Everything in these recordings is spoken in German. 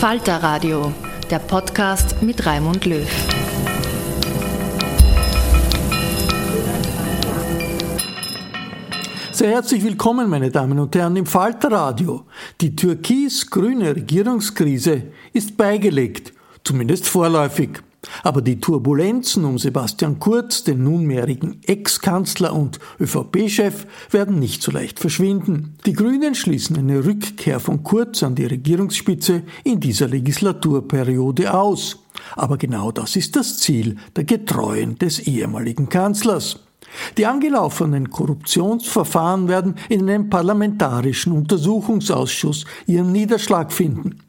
Falter Radio, der Podcast mit Raimund Löw. Sehr herzlich willkommen, meine Damen und Herren, im Falter Radio. Die türkis-grüne Regierungskrise ist beigelegt, zumindest vorläufig. Aber die Turbulenzen um Sebastian Kurz, den nunmehrigen Ex-Kanzler und ÖVP-Chef, werden nicht so leicht verschwinden. Die Grünen schließen eine Rückkehr von Kurz an die Regierungsspitze in dieser Legislaturperiode aus. Aber genau das ist das Ziel der Getreuen des ehemaligen Kanzlers. Die angelaufenen Korruptionsverfahren werden in einem parlamentarischen Untersuchungsausschuss ihren Niederschlag finden.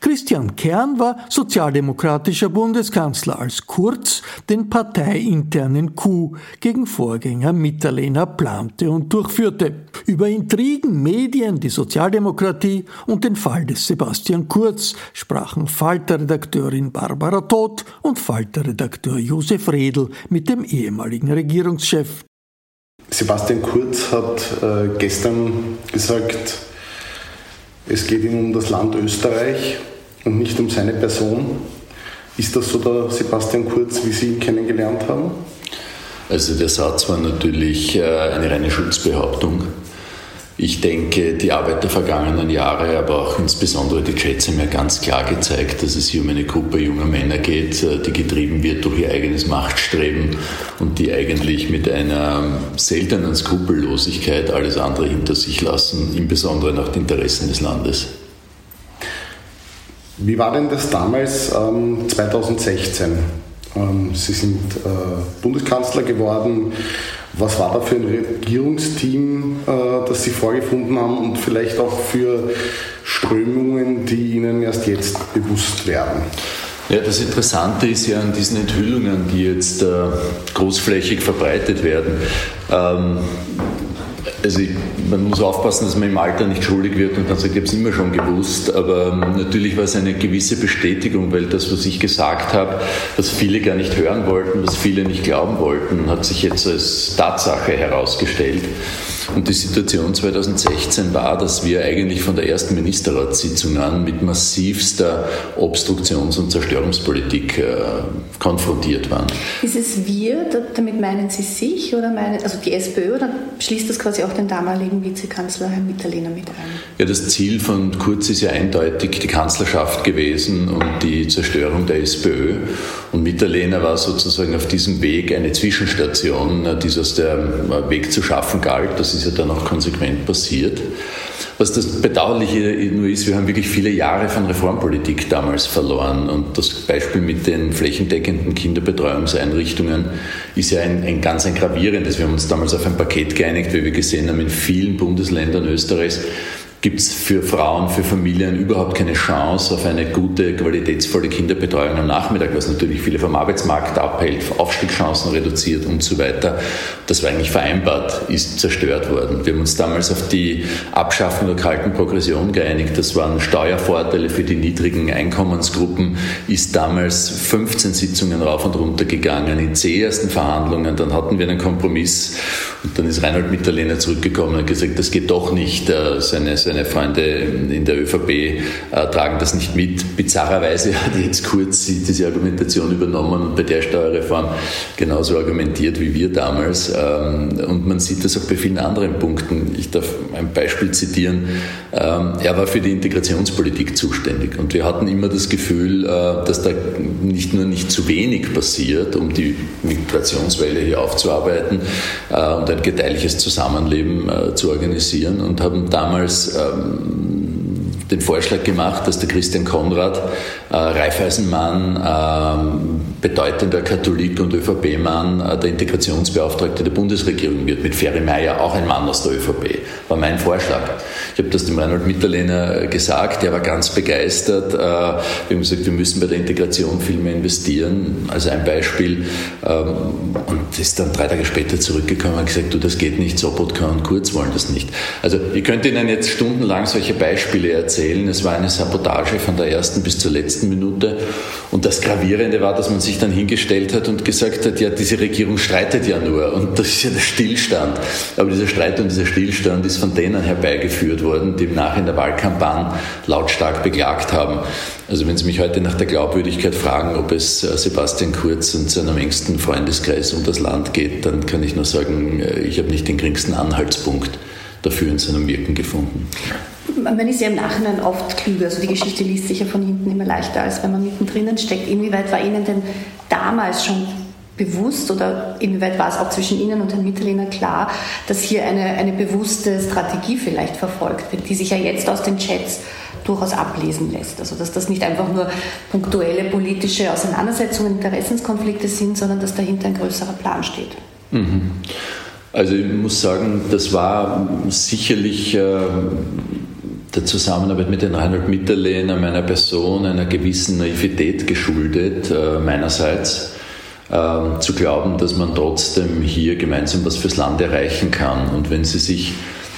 Christian Kern war sozialdemokratischer Bundeskanzler, als Kurz den parteiinternen Coup gegen Vorgänger Mitterlehner plante und durchführte. Über Intrigen, Medien, die Sozialdemokratie und den Fall des Sebastian Kurz sprachen Falter-Redakteurin Barbara Todt und Falter-Redakteur Josef Redl mit dem ehemaligen Regierungschef. Sebastian Kurz hat äh, gestern gesagt, es geht ihm um das Land Österreich und nicht um seine Person. Ist das so der Sebastian Kurz, wie Sie ihn kennengelernt haben? Also der Satz war natürlich äh, eine reine Schutzbehauptung. Ich denke, die Arbeit der vergangenen Jahre, aber auch insbesondere die Chats haben ja ganz klar gezeigt, dass es hier um eine Gruppe junger Männer geht, äh, die getrieben wird durch ihr eigenes Machtstreben und die eigentlich mit einer seltenen Skrupellosigkeit alles andere hinter sich lassen, insbesondere nach den Interessen des Landes. Wie war denn das damals, ähm, 2016? Ähm, Sie sind äh, Bundeskanzler geworden. Was war da für ein Regierungsteam, äh, das Sie vorgefunden haben und vielleicht auch für Strömungen, die Ihnen erst jetzt bewusst werden? Ja, das Interessante ist ja an diesen Enthüllungen, die jetzt äh, großflächig verbreitet werden. Ähm, also ich, man muss aufpassen, dass man im Alter nicht schuldig wird und dann sagt, ich habe es immer schon gewusst. Aber ähm, natürlich war es eine gewisse Bestätigung, weil das, was ich gesagt habe, was viele gar nicht hören wollten, was viele nicht glauben wollten, hat sich jetzt als Tatsache herausgestellt. Und die Situation 2016 war, dass wir eigentlich von der ersten Ministerratssitzung an mit massivster Obstruktions- und Zerstörungspolitik äh, konfrontiert waren. Ist es wir, damit meinen Sie sich oder meinen, also die SPÖ oder schließt das quasi auch den damaligen Vizekanzler Herrn Mitterlehner mit ein? Ja, das Ziel von Kurz ist ja eindeutig die Kanzlerschaft gewesen und die Zerstörung der SPÖ. Und Mitterlehner war sozusagen auf diesem Weg eine Zwischenstation, die es aus dem Weg zu schaffen galt. Das ist ja dann auch konsequent passiert. Was das Bedauerliche nur ist, wir haben wirklich viele Jahre von Reformpolitik damals verloren. Und das Beispiel mit den flächendeckenden Kinderbetreuungseinrichtungen ist ja ein, ein ganz ein gravierendes. Wir haben uns damals auf ein Paket geeinigt, wie wir gesehen haben, in vielen Bundesländern Österreichs gibt es für Frauen, für Familien überhaupt keine Chance auf eine gute, qualitätsvolle Kinderbetreuung am Nachmittag, was natürlich viele vom Arbeitsmarkt abhält, Aufstiegschancen reduziert und so weiter. Das war eigentlich vereinbart, ist zerstört worden. Wir haben uns damals auf die Abschaffung der kalten Progression geeinigt. Das waren Steuervorteile für die niedrigen Einkommensgruppen, ist damals 15 Sitzungen rauf und runter gegangen, in zehn ersten Verhandlungen. Dann hatten wir einen Kompromiss und dann ist Reinhold Mitterlehner zurückgekommen und gesagt, das geht doch nicht. Äh, seine, seine Freunde in der ÖVP äh, tragen das nicht mit. Bizarrerweise hat jetzt Kurz diese Argumentation übernommen und bei der Steuerreform genauso argumentiert wie wir damals. Ähm, und man sieht das auch bei vielen anderen Punkten. Ich darf ein Beispiel zitieren. Ähm, er war für die Integrationspolitik zuständig und wir hatten immer das Gefühl, äh, dass da nicht nur nicht zu wenig passiert, um die Migrationswelle hier aufzuarbeiten und ein gedeihliches Zusammenleben äh, zu organisieren und haben damals ähm, den Vorschlag gemacht, dass der Christian Konrad, äh, Raiffeisenmann, ähm, bedeutender Katholik und ÖVP-Mann, äh, der Integrationsbeauftragte der Bundesregierung wird, mit Ferry Meyer, auch ein Mann aus der ÖVP, war mein Vorschlag. Ich habe das dem Reinhold Mitterlehner gesagt, der war ganz begeistert. Äh, wir haben gesagt, wir müssen bei der Integration viel mehr investieren, also ein Beispiel. Ähm, und ist dann drei Tage später zurückgekommen und gesagt, du, das geht nicht, Sobotka und Kurz wollen das nicht. Also ich könnte Ihnen jetzt stundenlang solche Beispiele erzählen. Es war eine Sabotage von der ersten bis zur letzten Minute. Und das Gravierende war, dass man sich dann hingestellt hat und gesagt hat, ja, diese Regierung streitet ja nur und das ist ja der Stillstand. Aber dieser Streit und dieser Stillstand ist von denen herbeigeführt worden, die nach in der Wahlkampagne lautstark beklagt haben. Also wenn Sie mich heute nach der Glaubwürdigkeit fragen, ob es äh, Sebastian Kurz und seinem engsten Freundeskreis um das Land geht, dann kann ich nur sagen, äh, ich habe nicht den geringsten Anhaltspunkt dafür in seinem Wirken gefunden. Man ist ja im Nachhinein oft klüger. Also die Geschichte liest sich ja von hinten immer leichter, als wenn man mittendrin steckt. Inwieweit war Ihnen denn damals schon bewusst oder inwieweit war es auch zwischen Ihnen und Herrn Mitterlehner klar, dass hier eine, eine bewusste Strategie vielleicht verfolgt wird, die sich ja jetzt aus den Chats durchaus ablesen lässt. Also dass das nicht einfach nur punktuelle politische Auseinandersetzungen, Interessenskonflikte sind, sondern dass dahinter ein größerer Plan steht. Mhm. Also ich muss sagen, das war sicherlich äh, der Zusammenarbeit mit den Reinhold Mitterlehner, meiner Person, einer gewissen Naivität geschuldet, äh, meinerseits ähm, zu glauben, dass man trotzdem hier gemeinsam was fürs Land erreichen kann. Und wenn Sie sich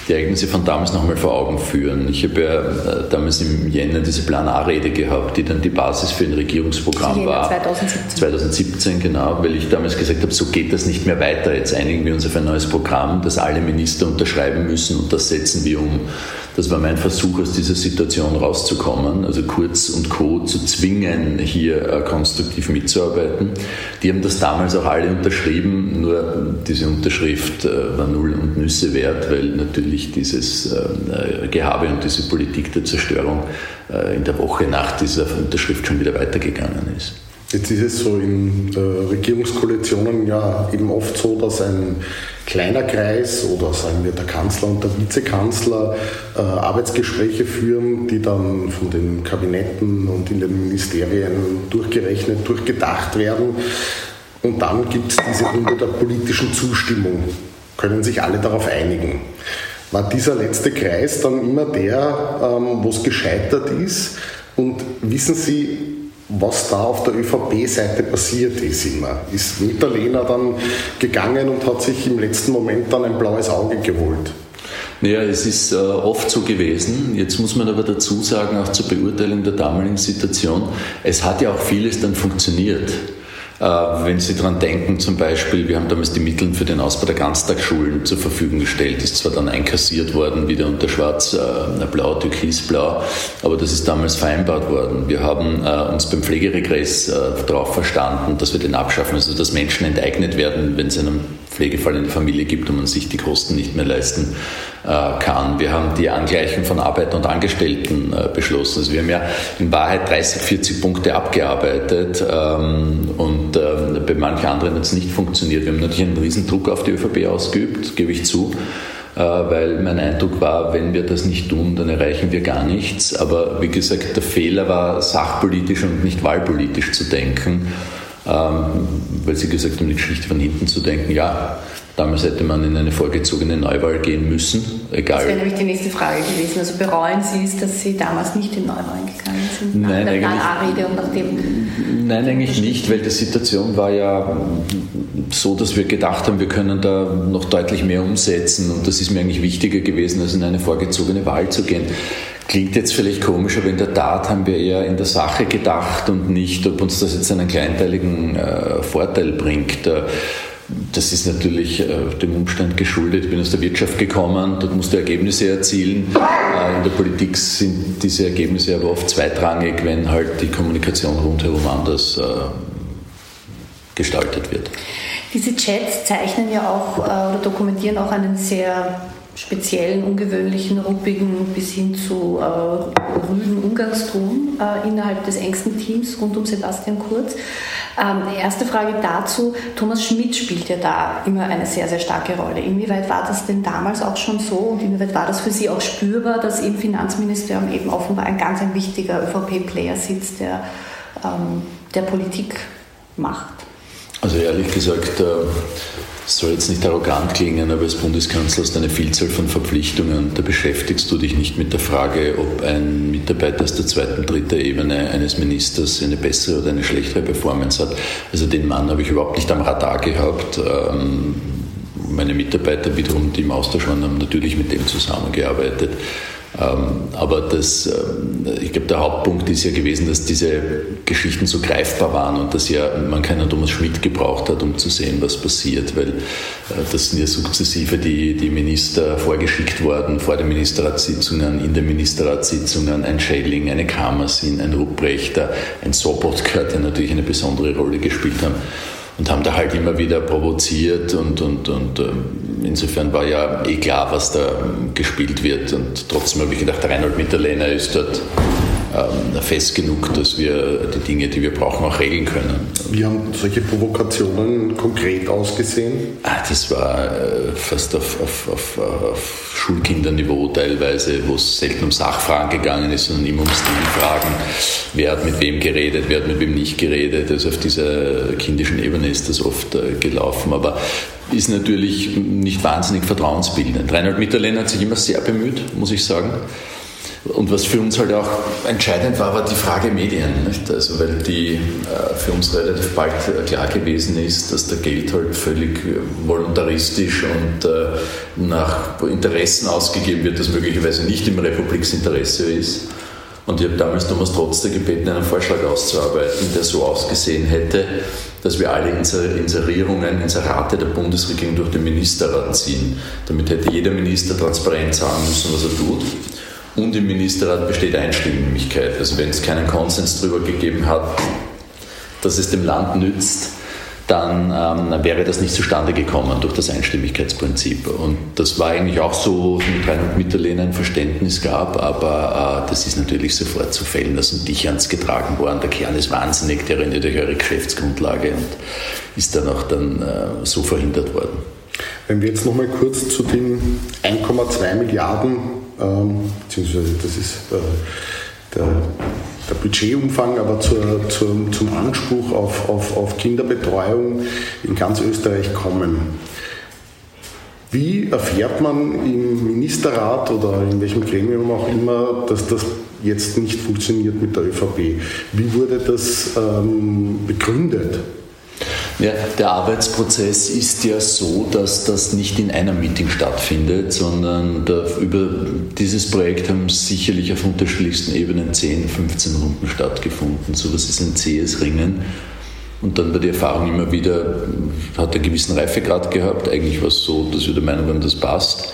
die Ereignisse von damals nochmal vor Augen führen. Ich habe ja äh, damals im Jänner diese Plan A-Rede gehabt, die dann die Basis für ein Regierungsprogramm Jänner war. 2017. 2017, genau, weil ich damals gesagt habe, so geht das nicht mehr weiter. Jetzt einigen wir uns auf ein neues Programm, das alle Minister unterschreiben müssen und das setzen wir um. Das war mein Versuch, aus dieser Situation rauszukommen, also Kurz und Co. zu zwingen, hier äh, konstruktiv mitzuarbeiten. Die haben das damals auch alle unterschrieben, nur diese Unterschrift äh, war null und Nüsse wert, weil natürlich dieses äh, Gehabe und diese Politik der Zerstörung in der Woche nach dieser Unterschrift schon wieder weitergegangen ist. Jetzt ist es so in äh, Regierungskoalitionen ja eben oft so, dass ein kleiner Kreis oder sagen wir der Kanzler und der Vizekanzler äh, Arbeitsgespräche führen, die dann von den Kabinetten und in den Ministerien durchgerechnet, durchgedacht werden. Und dann gibt es diese Runde der politischen Zustimmung. Können sich alle darauf einigen. War dieser letzte Kreis dann immer der, ähm, wo es gescheitert ist? Und wissen Sie, was da auf der ÖVP-Seite passiert ist immer. Ist Mitterlehner dann gegangen und hat sich im letzten Moment dann ein blaues Auge geholt? Naja, es ist äh, oft so gewesen. Jetzt muss man aber dazu sagen, auch zur Beurteilung der damaligen Situation, es hat ja auch vieles dann funktioniert. Äh, wenn Sie daran denken, zum Beispiel, wir haben damals die Mittel für den Ausbau der Ganztagsschulen zur Verfügung gestellt, ist zwar dann einkassiert worden, wieder unter Schwarz-Blau, äh, Türkisblau, aber das ist damals vereinbart worden. Wir haben äh, uns beim Pflegeregress darauf verstanden, dass wir den abschaffen, also dass Menschen enteignet werden, wenn es einen Pflegefall in der Familie gibt und man sich die Kosten nicht mehr leisten kann. Wir haben die Angleichung von Arbeiter und Angestellten beschlossen. Also wir haben ja in Wahrheit 30, 40 Punkte abgearbeitet ähm, und ähm, bei manchen anderen hat es nicht funktioniert. Wir haben natürlich einen riesen Druck auf die ÖVP ausgeübt, gebe ich zu. Äh, weil mein Eindruck war, wenn wir das nicht tun, dann erreichen wir gar nichts. Aber wie gesagt, der Fehler war, sachpolitisch und nicht wahlpolitisch zu denken, weil Sie gesagt haben, die Geschichte von hinten zu denken. Ja, Damals hätte man in eine vorgezogene Neuwahl gehen müssen, egal. Das wäre nämlich die nächste Frage gewesen. Also bereuen Sie es, dass Sie damals nicht in Neuwahlen gegangen sind? Nein, nach der eigentlich, und nach Nein, eigentlich nicht, weil die Situation war ja so, dass wir gedacht haben, wir können da noch deutlich mehr umsetzen und das ist mir eigentlich wichtiger gewesen, als in eine vorgezogene Wahl zu gehen. Klingt jetzt vielleicht komisch, aber in der Tat haben wir eher in der Sache gedacht und nicht, ob uns das jetzt einen kleinteiligen äh, Vorteil bringt. Äh, das ist natürlich äh, dem Umstand geschuldet. Ich bin aus der Wirtschaft gekommen, dort musst du Ergebnisse erzielen. Äh, in der Politik sind diese Ergebnisse aber oft zweitrangig, wenn halt die Kommunikation rundherum anders äh, gestaltet wird. Diese Chats zeichnen ja auch äh, oder dokumentieren auch einen sehr speziellen, ungewöhnlichen, ruppigen bis hin zu äh, rüden Umgangston äh, innerhalb des engsten Teams rund um Sebastian Kurz. Ähm, erste Frage dazu, Thomas Schmidt spielt ja da immer eine sehr, sehr starke Rolle. Inwieweit war das denn damals auch schon so und inwieweit war das für Sie auch spürbar, dass im Finanzministerium eben offenbar ein ganz ein wichtiger ÖVP-Player sitzt, der ähm, der Politik macht? Also ehrlich gesagt, äh soll jetzt nicht arrogant klingen, aber als Bundeskanzler hast du eine Vielzahl von Verpflichtungen. Da beschäftigst du dich nicht mit der Frage, ob ein Mitarbeiter aus der zweiten, dritten Ebene eines Ministers eine bessere oder eine schlechtere Performance hat. Also den Mann habe ich überhaupt nicht am Radar gehabt. Ähm, meine Mitarbeiter wiederum, die im Austausch waren, haben natürlich mit dem zusammengearbeitet. Ähm, aber das, ähm, ich glaube, der Hauptpunkt ist ja gewesen, dass diese Geschichten so greifbar waren und dass ja man keinen Thomas Schmidt gebraucht hat, um zu sehen, was passiert, weil äh, das sind ja sukzessive die, die Minister vorgeschickt worden, vor den Ministerratssitzungen, in den Ministerratssitzungen, ein Schelling, eine Kammersin, ein Rupprechter, ein Sobotka, der natürlich eine besondere Rolle gespielt haben und haben da halt immer wieder provoziert und, und, und ähm, insofern war ja eh klar, was da gespielt wird. Und trotzdem habe ich gedacht, Reinhold Mitterlehner ist dort ähm, fest genug, dass wir die Dinge, die wir brauchen, auch regeln können. Wie haben solche Provokationen konkret ausgesehen? Ah, das war äh, fast auf, auf, auf, auf Schulkinderniveau teilweise, wo es selten um Sachfragen gegangen ist, sondern immer um Stilfragen. Wer hat mit wem geredet, wer hat mit wem nicht geredet. Also auf dieser kindischen Ebene ist das oft äh, gelaufen. Aber ist natürlich nicht wahnsinnig vertrauensbildend. Reinhold Mitterlehner hat sich immer sehr bemüht, muss ich sagen. Und was für uns halt auch entscheidend war, war die Frage Medien. Nicht? Also weil die äh, für uns relativ bald klar gewesen ist, dass der Geld halt völlig voluntaristisch und äh, nach Interessen ausgegeben wird, das möglicherweise nicht im Republiksinteresse ist. Und ich habe damals Thomas Trotzter gebeten, einen Vorschlag auszuarbeiten, der so ausgesehen hätte, dass wir alle Inserierungen, Inserate der Bundesregierung durch den Ministerrat ziehen. Damit hätte jeder Minister transparent sagen müssen, was er tut und im Ministerrat besteht Einstimmigkeit. Also wenn es keinen Konsens darüber gegeben hat, dass es dem Land nützt, dann ähm, wäre das nicht zustande gekommen durch das Einstimmigkeitsprinzip. Und das war eigentlich auch so, mit Reinhold Mitterlehner ein Verständnis gab, aber äh, das ist natürlich sofort zu fällen. Da sind dich ans getragen worden, der Kern ist wahnsinnig, der rennt durch eure Geschäftsgrundlage und ist dann auch dann äh, so verhindert worden. Wenn wir jetzt nochmal kurz zu den 1,2 Milliarden ähm, beziehungsweise das ist äh, der, der, Budgetumfang, aber zur, zur, zum Anspruch auf, auf, auf Kinderbetreuung in ganz Österreich kommen. Wie erfährt man im Ministerrat oder in welchem Gremium auch immer, dass das jetzt nicht funktioniert mit der ÖVP? Wie wurde das ähm, begründet? Ja, der Arbeitsprozess ist ja so, dass das nicht in einem Meeting stattfindet, sondern über dieses Projekt haben sicherlich auf unterschiedlichsten Ebenen 10, 15 Runden stattgefunden. So was ist ein zähes Ringen. Und dann war die Erfahrung immer wieder, hat einen gewissen Reifegrad gehabt. Eigentlich war es so, dass wir der Meinung waren, das passt.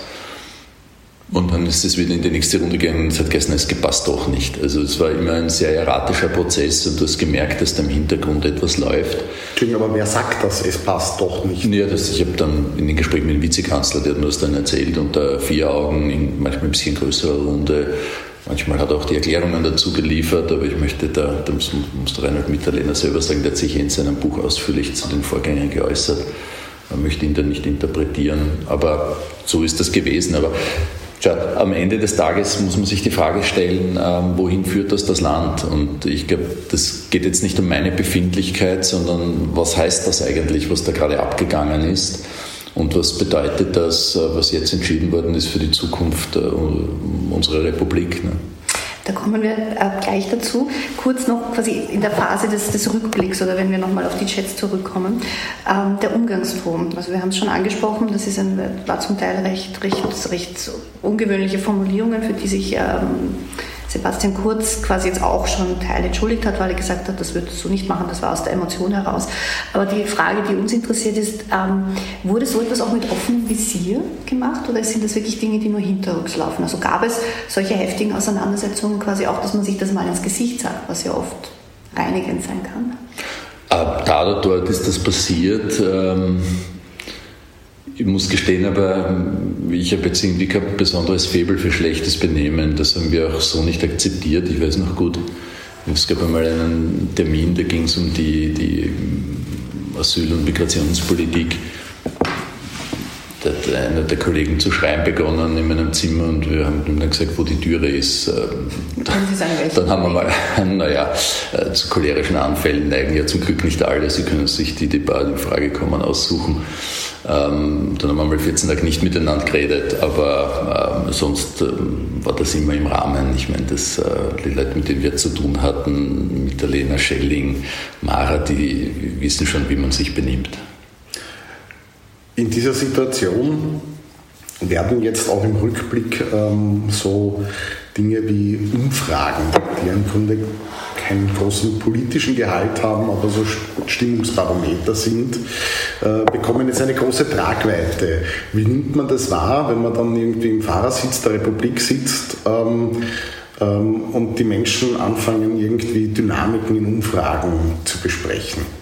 Und dann ist es wieder in die nächste Runde gegangen und es hat gestern, es passt doch nicht. Also es war immer ein sehr erratischer Prozess und du hast gemerkt, dass da im Hintergrund etwas läuft. Entschuldigung, aber wer sagt das, es passt doch nicht? Ja, das, ich habe dann in den Gesprächen mit dem Vizekanzler, der hat mir das dann erzählt, unter vier Augen, in manchmal ein bisschen größerer Runde. Manchmal hat er auch die Erklärungen dazu geliefert, aber ich möchte da, da muss, muss der Reinhold Mitterlehner selber sagen, der hat sich in seinem Buch ausführlich zu den Vorgängen geäußert. Man möchte ihn da nicht interpretieren, aber so ist das gewesen. Aber Tja, am Ende des Tages muss man sich die Frage stellen, ähm, wohin führt das das Land? Und ich glaube, das geht jetzt nicht um meine Befindlichkeit, sondern was heißt das eigentlich, was da gerade abgegangen ist? Und was bedeutet das, äh, was jetzt entschieden worden ist für die Zukunft äh, unserer Republik? Ne? Da kommen wir äh, gleich dazu. Kurz noch quasi in der Phase des, des Rückblicks oder wenn wir nochmal auf die Chats zurückkommen. Ähm, der Umgangston. Also wir haben es schon angesprochen, das ist ein, war zum Teil recht, recht, recht ungewöhnliche Formulierungen, für die sich ähm, Sebastian Kurz quasi jetzt auch schon Teil entschuldigt hat, weil er gesagt hat, das würdest du nicht machen, das war aus der Emotion heraus. Aber die Frage, die uns interessiert ist, ähm, wurde so etwas auch mit offenem Visier gemacht oder sind das wirklich Dinge, die nur hinterrücks laufen? Also gab es solche heftigen Auseinandersetzungen quasi auch, dass man sich das mal ins Gesicht sagt, was ja oft reinigend sein kann? Äh, da oder dort ist das passiert. Ähm ich muss gestehen, aber ähm, ich habe jetzt irgendwie kein besonderes Faible für schlechtes Benehmen. Das haben wir auch so nicht akzeptiert. Ich weiß noch gut, es gab einmal einen Termin, da ging es um die, die ähm, Asyl- und Migrationspolitik. Da hat einer der Kollegen zu schreien begonnen in meinem Zimmer und wir haben ihm dann gesagt, wo die Türe ist. Ähm, dann haben wir mal, naja, äh, zu cholerischen Anfällen neigen ja zum Glück nicht alle. Sie können sich die, die in Frage kommen, aussuchen. Ähm, dann haben wir mal 14 Tage nicht miteinander geredet, aber ähm, sonst ähm, war das immer im Rahmen. Ich meine, das, äh, die Leute, mit denen wir zu tun hatten, mit der Lena Schelling, Mara, die wissen schon, wie man sich benimmt. In dieser Situation werden jetzt auch im Rückblick ähm, so Dinge wie Umfragen, die im Grunde keinen großen politischen Gehalt haben, aber so Stimmungsbarometer sind, äh, bekommen jetzt eine große Tragweite. Wie nimmt man das wahr, wenn man dann irgendwie im Fahrersitz der Republik sitzt ähm, ähm, und die Menschen anfangen, irgendwie Dynamiken in Umfragen zu besprechen?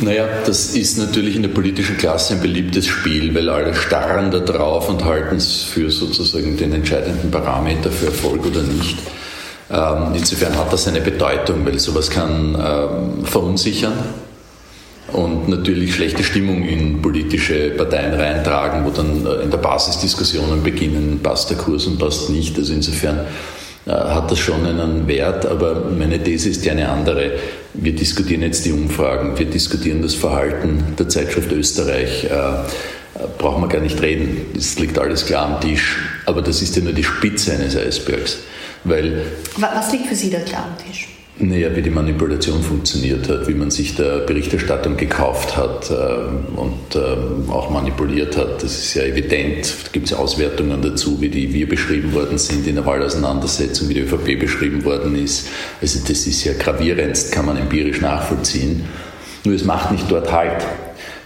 Naja, das ist natürlich in der politischen Klasse ein beliebtes Spiel, weil alle starren da drauf und halten es für sozusagen den entscheidenden Parameter für Erfolg oder nicht. Ähm, insofern hat das eine Bedeutung, weil sowas kann ähm, verunsichern und natürlich schlechte Stimmung in politische Parteien reintragen, wo dann äh, in der Basis Diskussionen beginnen, passt der Kurs und passt nicht. Also insofern hat das schon einen Wert, aber meine These ist ja eine andere. Wir diskutieren jetzt die Umfragen, wir diskutieren das Verhalten der Zeitschrift Österreich. Äh, brauchen wir gar nicht reden, es liegt alles klar am Tisch. Aber das ist ja nur die Spitze eines Eisbergs. Weil, Was liegt für Sie da klar am Tisch? Naja, wie die Manipulation funktioniert hat, wie man sich der Berichterstattung gekauft hat äh, und äh, auch manipuliert hat. Das ist ja evident. Da gibt es Auswertungen dazu, wie die wir beschrieben worden sind in der Wahlauseinandersetzung, wie die ÖVP beschrieben worden ist. Also das ist ja gravierendst, kann man empirisch nachvollziehen. Nur es macht nicht dort Halt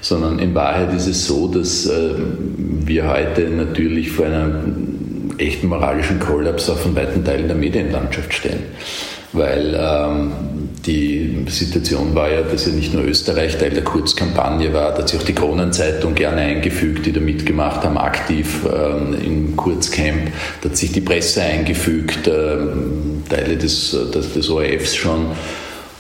sondern in Wahrheit ist es so, dass äh, wir heute natürlich vor einem echten moralischen Kollaps auch von weiten Teilen der Medienlandschaft stehen weil ähm, die Situation war ja, dass ja nicht nur Österreich Teil der Kurzkampagne war, da hat sich auch die Kronenzeitung gerne eingefügt, die da mitgemacht haben, aktiv ähm, im Kurzcamp, da hat sich die Presse eingefügt, ähm, Teile des, des, des ORFs schon.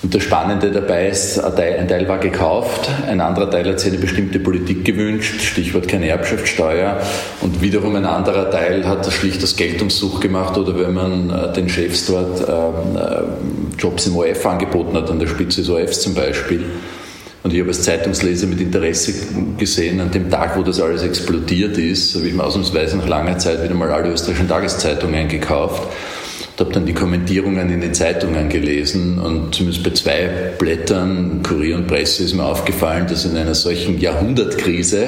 Und das Spannende dabei ist, ein Teil war gekauft, ein anderer Teil hat sich eine bestimmte Politik gewünscht, Stichwort keine Erbschaftssteuer. Und wiederum ein anderer Teil hat schlicht das Geltungssuch gemacht oder wenn man äh, den Chefs dort ähm, äh, Jobs im OF angeboten hat, an der Spitze des OFs zum Beispiel. Und ich habe als Zeitungsleser mit Interesse gesehen, an dem Tag, wo das alles explodiert ist, habe ich mir ausnahmsweise nach langer Zeit wieder mal alle österreichischen Tageszeitungen gekauft und habe dann die Kommentierungen in den Zeitungen gelesen und zumindest bei zwei Blättern, Kurier und Presse, ist mir aufgefallen, dass in einer solchen Jahrhundertkrise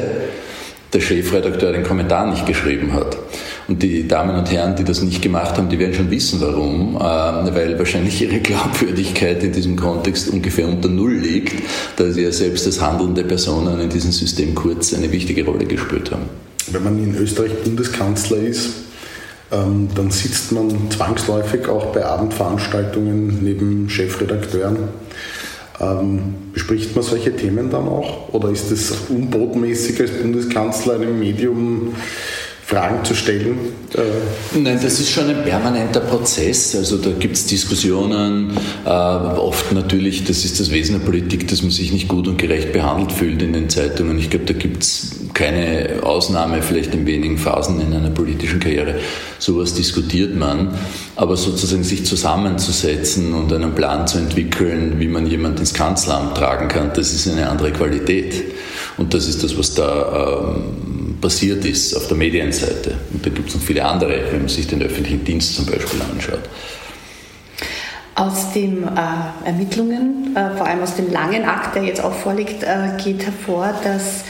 der Chefredakteur den Kommentar nicht geschrieben hat. Und die Damen und Herren, die das nicht gemacht haben, die werden schon wissen, warum, äh, weil wahrscheinlich ihre Glaubwürdigkeit in diesem Kontext ungefähr unter Null liegt, da sie ja selbst als handelnde Personen in diesem System kurz eine wichtige Rolle gespielt haben. Wenn man in Österreich Bundeskanzler ist, ähm, dann sitzt man zwangsläufig auch bei Abendveranstaltungen neben Chefredakteuren. Ähm, bespricht man solche Themen dann auch? Oder ist es unbotmäßig als Bundeskanzler einem Medium Fragen zu stellen? Äh, Nein, das ist schon ein permanenter Prozess. Also da gibt es Diskussionen, äh, oft natürlich, das ist das Wesen der Politik, dass man sich nicht gut und gerecht behandelt fühlt in den Zeitungen. Ich glaube, da gibt es keine Ausnahme, vielleicht in wenigen Phasen in einer politischen Karriere. Sowas diskutiert man. Aber sozusagen sich zusammenzusetzen und einen Plan zu entwickeln, wie man jemand ins Kanzleramt tragen kann, das ist eine andere Qualität. Und das ist das, was da ähm, passiert ist auf der Medienseite. Und da gibt es noch viele andere, wenn man sich den öffentlichen Dienst zum Beispiel anschaut. Aus den äh, Ermittlungen, äh, vor allem aus dem langen Akt, der jetzt auch vorliegt, äh, geht hervor, dass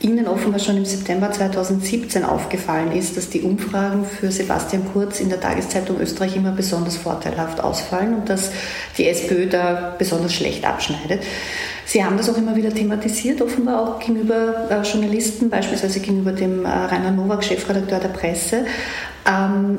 Ihnen offenbar schon im September 2017 aufgefallen ist, dass die Umfragen für Sebastian Kurz in der Tageszeitung Österreich immer besonders vorteilhaft ausfallen und dass die SPÖ da besonders schlecht abschneidet. Sie haben das auch immer wieder thematisiert, offenbar auch gegenüber äh, Journalisten, beispielsweise gegenüber dem äh, Rainer Nowak, Chefredakteur der Presse. Ähm,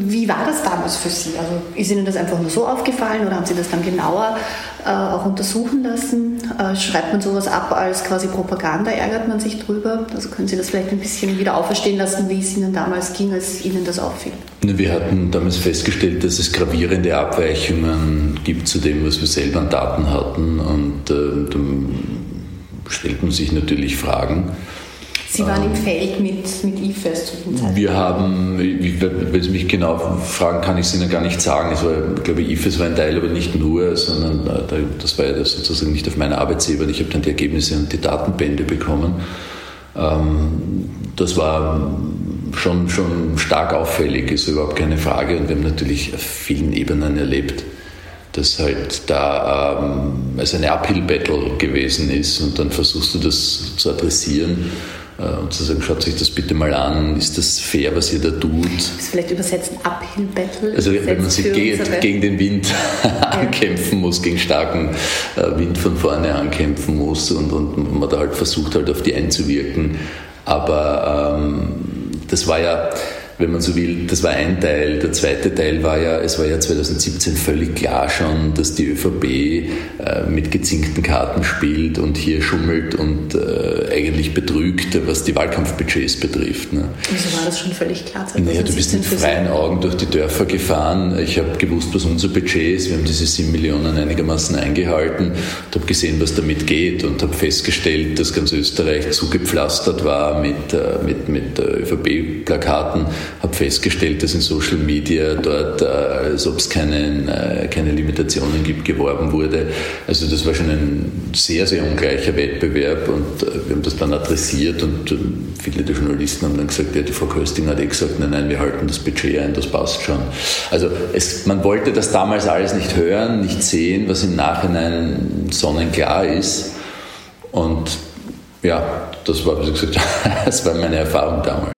wie war das damals für Sie? Also ist Ihnen das einfach nur so aufgefallen oder haben Sie das dann genauer äh, auch untersuchen lassen? Äh, schreibt man sowas ab als quasi Propaganda? Ärgert man sich drüber? Also können Sie das vielleicht ein bisschen wieder auferstehen lassen, wie es Ihnen damals ging, als Ihnen das auffiel? Wir hatten damals festgestellt, dass es gravierende Abweichungen gibt zu dem, was wir selber an Daten hatten und äh, dann stellt man sich natürlich Fragen. Sie waren im Feld mit, mit IFES zu dem Zeitpunkt. Wir haben, wenn Sie mich genau fragen, kann ich es Ihnen gar nicht sagen. Es war, ich glaube, IFES war ein Teil, aber nicht nur, sondern äh, das war ja sozusagen nicht auf meiner Arbeitsebene. Ich habe dann die Ergebnisse und die Datenbände bekommen. Ähm, das war schon, schon stark auffällig, ist überhaupt keine Frage. Und wir haben natürlich auf vielen Ebenen erlebt, dass halt da ähm, es eine Uphill-Battle gewesen ist und dann versuchst du das zu adressieren und zu sagen, schaut sich das bitte mal an, ist das fair, was ihr da tut? Das vielleicht übersetzen Uphill Battle. Also wenn man sich geht, gegen den Wind ankämpfen muss, gegen starken äh, Wind von vorne ankämpfen muss und, und man da halt versucht halt auf die einzuwirken. Aber ähm, das war ja wenn man so will, das war ein Teil. Der zweite Teil war ja, es war ja 2017 völlig klar schon, dass die ÖVP äh, mit gezinkten Karten spielt und hier schummelt und äh, eigentlich betrügt, was die Wahlkampfbudgets betrifft. Ne? Wieso war das schon völlig klar? Naja, du bist mit freien Augen durch die Dörfer gefahren. Ich habe gewusst, was unser Budget ist. Wir haben diese 7 Millionen einigermaßen eingehalten und habe gesehen, was damit geht und habe festgestellt, dass ganz Österreich zugepflastert war mit, äh, mit, mit äh, ÖVP-Plakaten habe festgestellt, dass in Social Media dort, äh, als ob es keine, keine Limitationen gibt, geworben wurde. Also das war schon ein sehr, sehr ungleicher Wettbewerb und äh, wir haben das dann adressiert und äh, viele der Journalisten haben dann gesagt, ja, die Frau Kösting hat eh gesagt, nein, nein, wir halten das Budget ein, das passt schon. Also es, man wollte das damals alles nicht hören, nicht sehen, was im Nachhinein sonnenklar ist. Und ja, das war, wie gesagt, das war meine Erfahrung damals.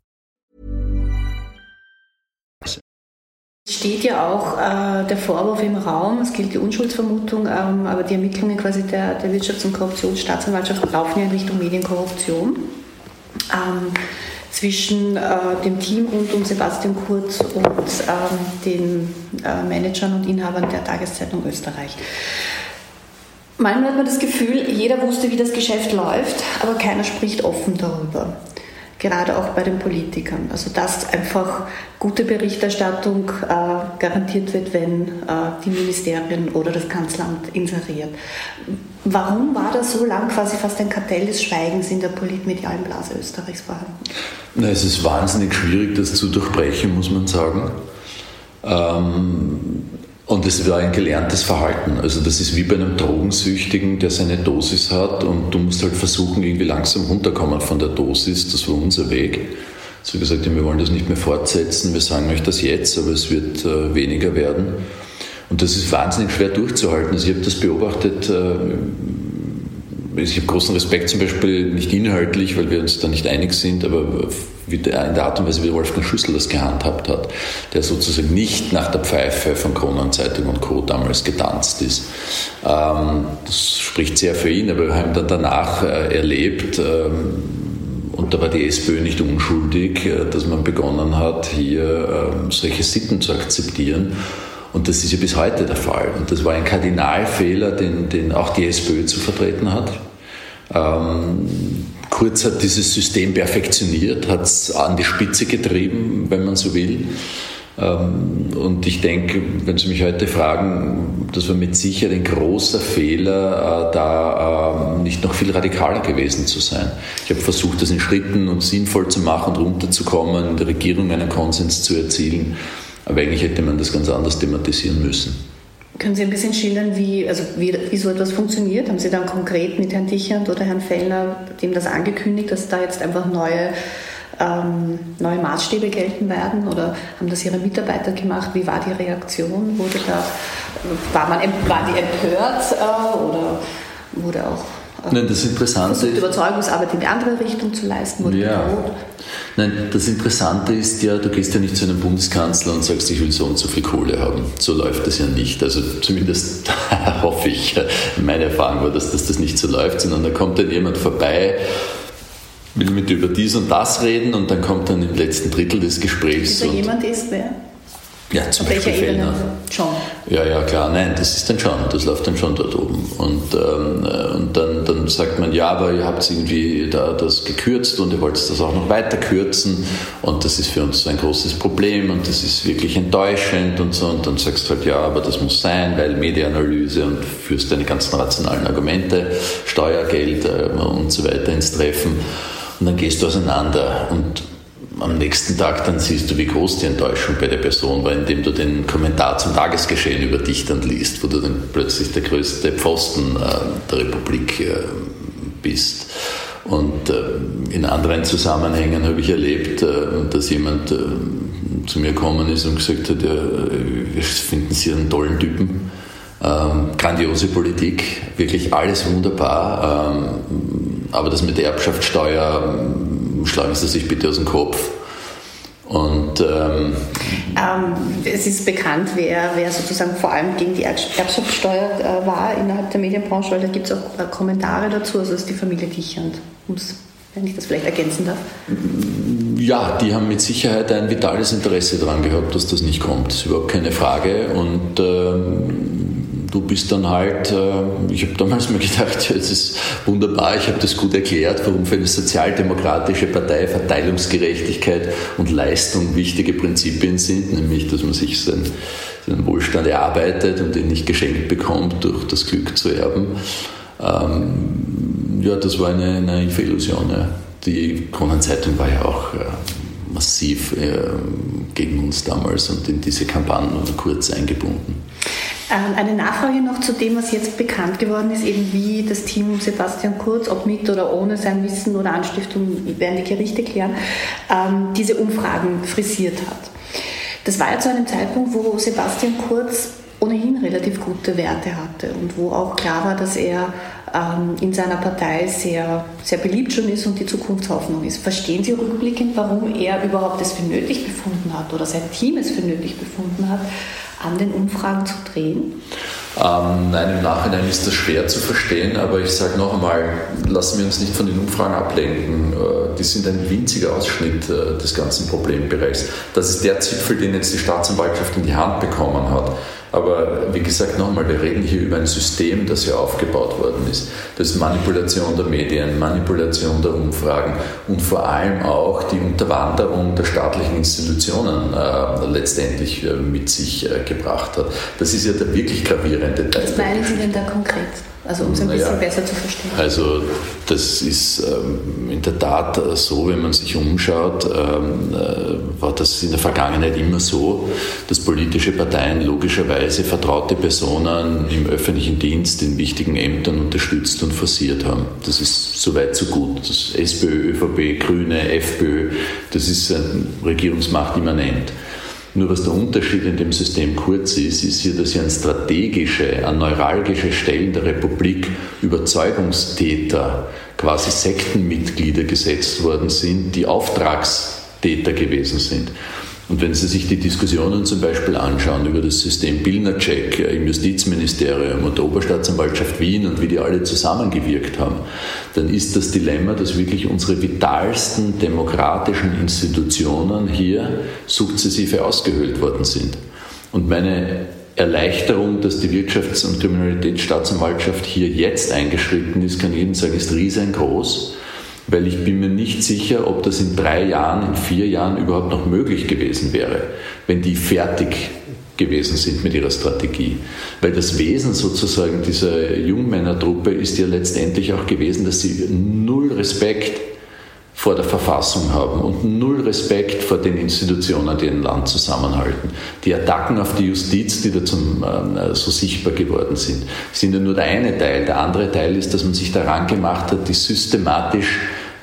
Steht ja auch äh, der Vorwurf im Raum, es gilt die Unschuldsvermutung, ähm, aber die Ermittlungen quasi der, der Wirtschafts- und Korruptionsstaatsanwaltschaft laufen ja in Richtung Medienkorruption. Ähm, zwischen äh, dem Team rund um Sebastian Kurz und ähm, den äh, Managern und Inhabern der Tageszeitung Österreich. Manchmal hat man das Gefühl, jeder wusste, wie das Geschäft läuft, aber keiner spricht offen darüber gerade auch bei den Politikern. Also dass einfach gute Berichterstattung äh, garantiert wird, wenn äh, die Ministerien oder das Kanzleramt inseriert. Warum war da so lang quasi fast ein Kartell des Schweigens in der politmedialen Blase Österreichs vorhanden? Na, es ist wahnsinnig schwierig, das zu durchbrechen, muss man sagen. Ähm, und es war ein gelerntes Verhalten. Also das ist wie bei einem Drogensüchtigen, der seine Dosis hat und du musst halt versuchen, irgendwie langsam runterkommen von der Dosis. Das war unser Weg. So gesagt, wir wollen das nicht mehr fortsetzen, wir sagen euch das jetzt, aber es wird äh, weniger werden. Und das ist wahnsinnig schwer durchzuhalten. Also ich habe das beobachtet, äh, ich habe großen Respekt zum Beispiel nicht inhaltlich, weil wir uns da nicht einig sind, aber in der Art und Weise, wie Wolfgang Schüssel das gehandhabt hat, der sozusagen nicht nach der Pfeife von Kronenzeitung und Co. damals getanzt ist. Ähm, das spricht sehr für ihn, aber wir haben dann danach äh, erlebt, ähm, und da war die SPÖ nicht unschuldig, äh, dass man begonnen hat, hier ähm, solche Sitten zu akzeptieren. Und das ist ja bis heute der Fall. Und das war ein Kardinalfehler, den, den auch die SPÖ zu vertreten hat. Kurz hat dieses System perfektioniert, hat es an die Spitze getrieben, wenn man so will. Ähm, und ich denke, wenn Sie mich heute fragen, das war mit Sicherheit ein großer Fehler, äh, da ähm, nicht noch viel radikaler gewesen zu sein. Ich habe versucht, das in Schritten und sinnvoll zu machen und runterzukommen, in der Regierung einen Konsens zu erzielen. Aber eigentlich hätte man das ganz anders thematisieren müssen. Können Sie ein bisschen schildern, wie, also wie, wie so etwas funktioniert? Haben Sie dann konkret mit Herrn Dichand oder Herrn Fellner dem das angekündigt, dass da jetzt einfach neue, ähm, neue Maßstäbe gelten werden? Oder haben das Ihre Mitarbeiter gemacht? Wie war die Reaktion? Wurde da, war man, waren die empört äh, oder wurde auch Nein, das Interessante versucht, Überzeugungsarbeit in die andere Richtung zu leisten? Wurde ja. Nein, das Interessante ist ja, du gehst ja nicht zu einem Bundeskanzler und sagst, ich will so und so viel Kohle haben. So läuft das ja nicht. Also zumindest hoffe ich, meine Erfahrung war, dass das, das nicht so läuft, sondern da kommt dann jemand vorbei, will mit über dies und das reden und dann kommt dann im letzten Drittel des Gesprächs. Dieser jemand ist wer? Ja, zum Auf Beispiel Fellner. Schon. Ja, ja, klar, nein, das ist dann schon, das läuft dann schon dort oben. Und, ähm, äh, und dann, dann sagt man, ja, aber ihr habt irgendwie da das gekürzt und ihr wollt das auch noch weiter kürzen und das ist für uns so ein großes Problem und das ist wirklich enttäuschend und so. Und dann sagst du halt, ja, aber das muss sein, weil Medienanalyse und führst deine ganzen rationalen Argumente, Steuergeld äh, und so weiter ins Treffen. Und dann gehst du auseinander. Und am nächsten Tag dann siehst du, wie groß die Enttäuschung bei der Person war, indem du den Kommentar zum Tagesgeschehen über dich dann liest, wo du dann plötzlich der größte Pfosten äh, der Republik äh, bist. Und äh, in anderen Zusammenhängen habe ich erlebt, dass jemand zu mir gekommen ist und gesagt hat, ja, wir finden Sie einen tollen Typen. Ähm, grandiose Politik, wirklich alles wunderbar. Ähm, aber das mit der Erbschaftssteuer schlagen Sie sich bitte aus dem Kopf. Und, ähm, ähm, es ist bekannt, wer, wer sozusagen vor allem gegen die Erbschaftssteuer äh, war innerhalb der Medienbranche, weil da gibt es auch äh, Kommentare dazu, also das ist die Familie Kichand, wenn ich das vielleicht ergänzen darf. Ja, die haben mit Sicherheit ein vitales Interesse daran gehabt, dass das nicht kommt. Das ist überhaupt keine Frage. Und ähm, du bist dann halt, äh, ich habe damals mir gedacht, ja, es ist wunderbar, ich habe das gut erklärt, warum für eine sozialdemokratische Partei Verteilungsgerechtigkeit und Leistung wichtige Prinzipien sind, nämlich dass man sich seinen, seinen Wohlstand erarbeitet und ihn nicht geschenkt bekommt durch das Glück zu erben. Ähm, ja, das war eine naive Illusion. Ja. Die Kronenzeitung war ja auch äh, massiv äh, gegen uns damals und in diese Kampagnen nur kurz eingebunden. Ähm, eine Nachfrage noch zu dem, was jetzt bekannt geworden ist, eben wie das Team Sebastian Kurz, ob mit oder ohne sein Wissen oder Anstiftung, werden die Gerichte klären, ähm, diese Umfragen frisiert hat. Das war ja zu einem Zeitpunkt, wo Sebastian Kurz ohnehin relativ gute Werte hatte und wo auch klar war, dass er ähm, in seiner Partei sehr, sehr beliebt schon ist und die Zukunftshoffnung ist. Verstehen Sie rückblickend, warum er überhaupt es für nötig befunden hat oder sein Team es für nötig befunden hat, an den Umfragen zu drehen? Ähm, nein, im Nachhinein ist das schwer zu verstehen, aber ich sage noch einmal, lassen wir uns nicht von den Umfragen ablenken. Äh, die sind ein winziger Ausschnitt äh, des ganzen Problembereichs. Das ist der Zipfel, den jetzt die Staatsanwaltschaft in die Hand bekommen hat. Aber wie gesagt, nochmal, wir reden hier über ein System, das hier aufgebaut worden ist. Das ist Manipulation der Medien, Manipulation der Umfragen und vor allem auch die Unterwanderung der staatlichen Institutionen äh, letztendlich äh, mit sich äh, gebracht hat. Das ist ja der wirklich gravierende Teil. Was meinen Sie denn da konkret? Also um es ein naja, bisschen besser zu verstehen. Also das ist ähm, in der Tat so, wenn man sich umschaut, ähm, äh, war das in der Vergangenheit immer so, dass politische Parteien logischerweise vertraute Personen im öffentlichen Dienst in wichtigen Ämtern unterstützt und forciert haben. Das ist soweit so gut. Das SPÖ, ÖVP, Grüne, FPÖ, das ist Regierungsmacht immanent. Nur was der Unterschied in dem System Kurz ist, ist hier, dass hier an strategische, an neuralgische Stellen der Republik Überzeugungstäter, quasi Sektenmitglieder gesetzt worden sind, die Auftragstäter gewesen sind. Und wenn Sie sich die Diskussionen zum Beispiel anschauen über das System Pilnacek im Justizministerium und der Oberstaatsanwaltschaft Wien und wie die alle zusammengewirkt haben, dann ist das Dilemma, dass wirklich unsere vitalsten demokratischen Institutionen hier sukzessive ausgehöhlt worden sind. Und meine Erleichterung, dass die Wirtschafts- und Kriminalitätsstaatsanwaltschaft hier jetzt eingeschritten ist, kann Ihnen sagen, ist riesengroß weil ich bin mir nicht sicher, ob das in drei Jahren, in vier Jahren überhaupt noch möglich gewesen wäre, wenn die fertig gewesen sind mit ihrer Strategie. Weil das Wesen sozusagen dieser Jungmännertruppe ist ja letztendlich auch gewesen, dass sie null Respekt vor der Verfassung haben und null Respekt vor den Institutionen, die ein Land zusammenhalten. Die Attacken auf die Justiz, die da zum, äh, so sichtbar geworden sind, sind ja nur der eine Teil. Der andere Teil ist, dass man sich daran gemacht hat, die systematisch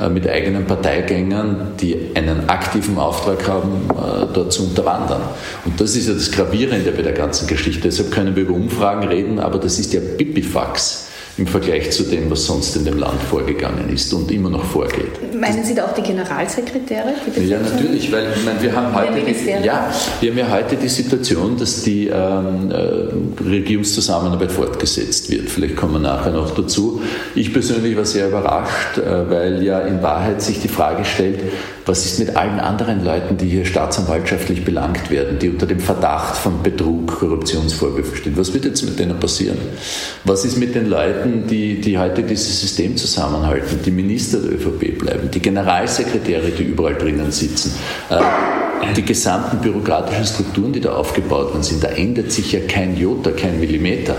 mit eigenen Parteigängern, die einen aktiven Auftrag haben, äh, dort zu unterwandern. Und das ist ja das Gravierende bei der ganzen Geschichte. Deshalb können wir über Umfragen reden, aber das ist ja Pipifax im Vergleich zu dem, was sonst in dem Land vorgegangen ist und immer noch vorgeht. Meinen Sie da auch die Generalsekretäre? Die ja, natürlich, weil meine, wir haben heute die, ja, wir haben ja heute die Situation, dass die ähm, äh, Regierungszusammenarbeit fortgesetzt wird. Vielleicht kommen wir nachher noch dazu. Ich persönlich war sehr überrascht, äh, weil ja in Wahrheit sich die Frage stellt, was ist mit allen anderen Leuten, die hier staatsanwaltschaftlich belangt werden, die unter dem Verdacht von Betrug, Korruptionsvorwürfen stehen? Was wird jetzt mit denen passieren? Was ist mit den Leuten, die, die heute dieses System zusammenhalten, die Minister der ÖVP bleiben, die Generalsekretäre, die überall drinnen sitzen? Äh, die gesamten bürokratischen Strukturen, die da aufgebaut worden sind, da ändert sich ja kein Jota, kein Millimeter.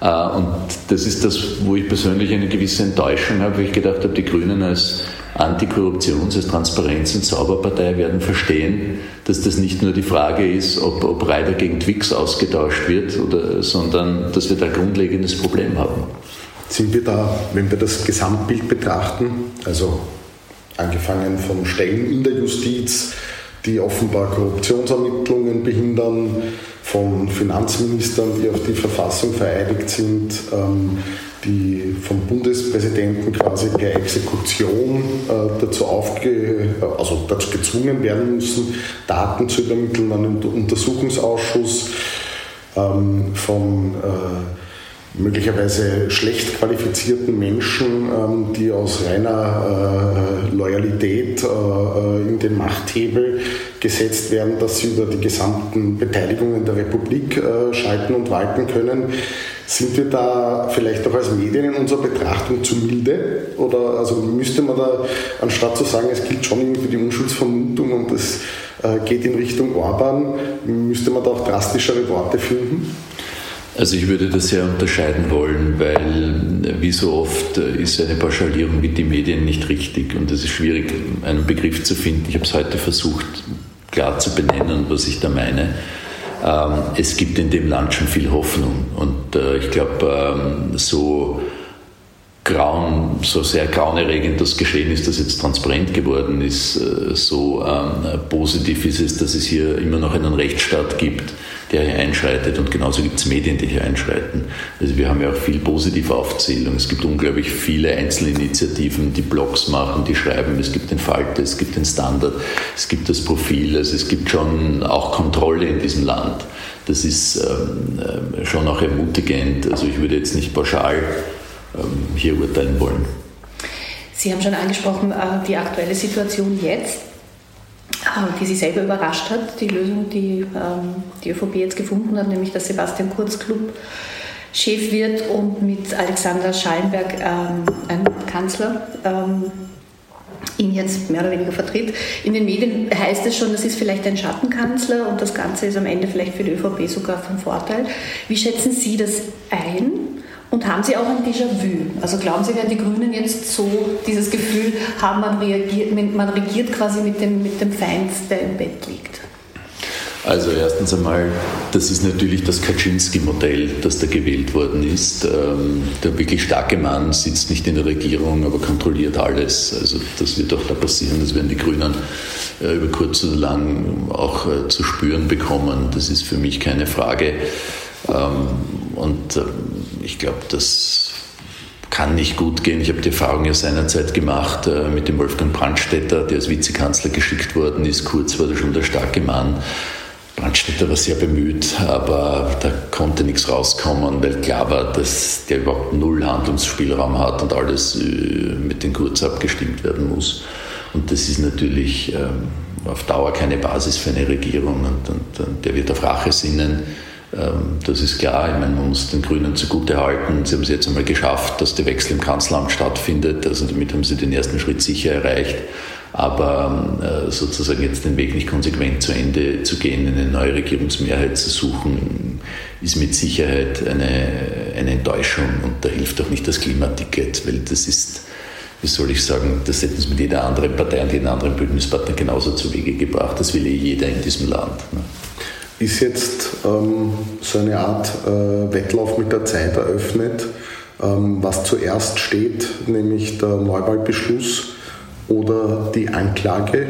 Äh, und das ist das, wo ich persönlich eine gewisse Enttäuschung habe, weil ich gedacht habe, die Grünen als Antikorruptions-, als Transparenz- und Sauberpartei werden verstehen, dass das nicht nur die Frage ist, ob, ob Reiter gegen Twix ausgetauscht wird, oder, sondern dass wir da ein grundlegendes Problem haben. Sind wir da, wenn wir das Gesamtbild betrachten, also angefangen von Stellen in der Justiz, die offenbar Korruptionsermittlungen behindern, von Finanzministern, die auf die Verfassung vereidigt sind, ähm, die vom Bundespräsidenten quasi per Exekution äh, dazu, aufge, also dazu gezwungen werden müssen, Daten zu übermitteln an den Untersuchungsausschuss, ähm, von äh, möglicherweise schlecht qualifizierten Menschen, ähm, die aus reiner äh, Loyalität in den Machthebel gesetzt werden, dass sie über die gesamten Beteiligungen der Republik schalten und walten können. Sind wir da vielleicht auch als Medien in unserer Betrachtung zu milde? Oder also müsste man da, anstatt zu sagen, es gilt schon irgendwie die Unschuldsvermutung und es äh, geht in Richtung Orban, müsste man da auch drastischere Worte finden? Also ich würde das sehr unterscheiden wollen, weil wie so oft äh, ist eine Pauschalierung wie die Medien nicht richtig und es ist schwierig, einen Begriff zu finden. Ich habe es heute versucht klar zu benennen, was ich da meine. Ähm, es gibt in dem Land schon viel Hoffnung. Und äh, ich glaube, ähm, so grauen, so sehr grauenerregend das Geschehen ist, das jetzt transparent geworden ist, äh, so ähm, positiv ist es, dass es hier immer noch einen Rechtsstaat gibt, der hier einschreitet und genauso gibt es Medien, die hier einschreiten. Also wir haben ja auch viel positive Aufzählung. Es gibt unglaublich viele Einzelinitiativen, die Blogs machen, die schreiben. Es gibt den Falter, es gibt den Standard, es gibt das Profil, also es gibt schon auch Kontrolle in diesem Land. Das ist ähm, äh, schon auch ermutigend. Also ich würde jetzt nicht pauschal ähm, hier urteilen wollen. Sie haben schon angesprochen, äh, die aktuelle Situation jetzt, äh, die Sie selber überrascht hat, die Lösung, die ähm, die ÖVP jetzt gefunden hat, nämlich dass Sebastian Kurz Club Chef wird und mit Alexander Schallenberg ähm, ein Kanzler ihn jetzt mehr oder weniger vertritt. In den Medien heißt es schon, das ist vielleicht ein Schattenkanzler und das Ganze ist am Ende vielleicht für die ÖVP sogar von Vorteil. Wie schätzen Sie das ein? Und haben Sie auch ein Déjà-vu? Also glauben Sie, werden die Grünen jetzt so dieses Gefühl haben, man, reagiert, man regiert quasi mit dem, mit dem Feind, der im Bett liegt? Also erstens einmal, das ist natürlich das Kaczynski-Modell, das da gewählt worden ist. Ähm, der wirklich starke Mann sitzt nicht in der Regierung, aber kontrolliert alles. Also das wird auch da passieren, das werden die Grünen äh, über kurz oder lang auch äh, zu spüren bekommen. Das ist für mich keine Frage. Ähm, und ähm, ich glaube, das kann nicht gut gehen. Ich habe die Erfahrung ja seinerzeit gemacht äh, mit dem Wolfgang Brandstätter, der als Vizekanzler geschickt worden ist. Kurz war er schon der starke Mann. Brandstätter war sehr bemüht, aber da konnte nichts rauskommen, weil klar war, dass der überhaupt null Handlungsspielraum hat und alles äh, mit den Kurz abgestimmt werden muss. Und das ist natürlich ähm, auf Dauer keine Basis für eine Regierung und, und, und der wird auf Rache sinnen. Ähm, das ist klar, ich meine, man muss den Grünen zugutehalten. Sie haben es jetzt einmal geschafft, dass der Wechsel im Kanzleramt stattfindet. Also damit haben sie den ersten Schritt sicher erreicht. Aber äh, sozusagen jetzt den Weg nicht konsequent zu Ende zu gehen, eine neue Regierungsmehrheit zu suchen, ist mit Sicherheit eine, eine Enttäuschung und da hilft auch nicht das Klimaticket, weil das ist, wie soll ich sagen, das hätten sie mit jeder anderen Partei und jedem anderen Bündnispartner genauso zu Wege gebracht. Das will eh jeder in diesem Land. Ist jetzt ähm, so eine Art äh, Wettlauf mit der Zeit eröffnet, ähm, was zuerst steht, nämlich der Neuwahlbeschluss oder die Anklage?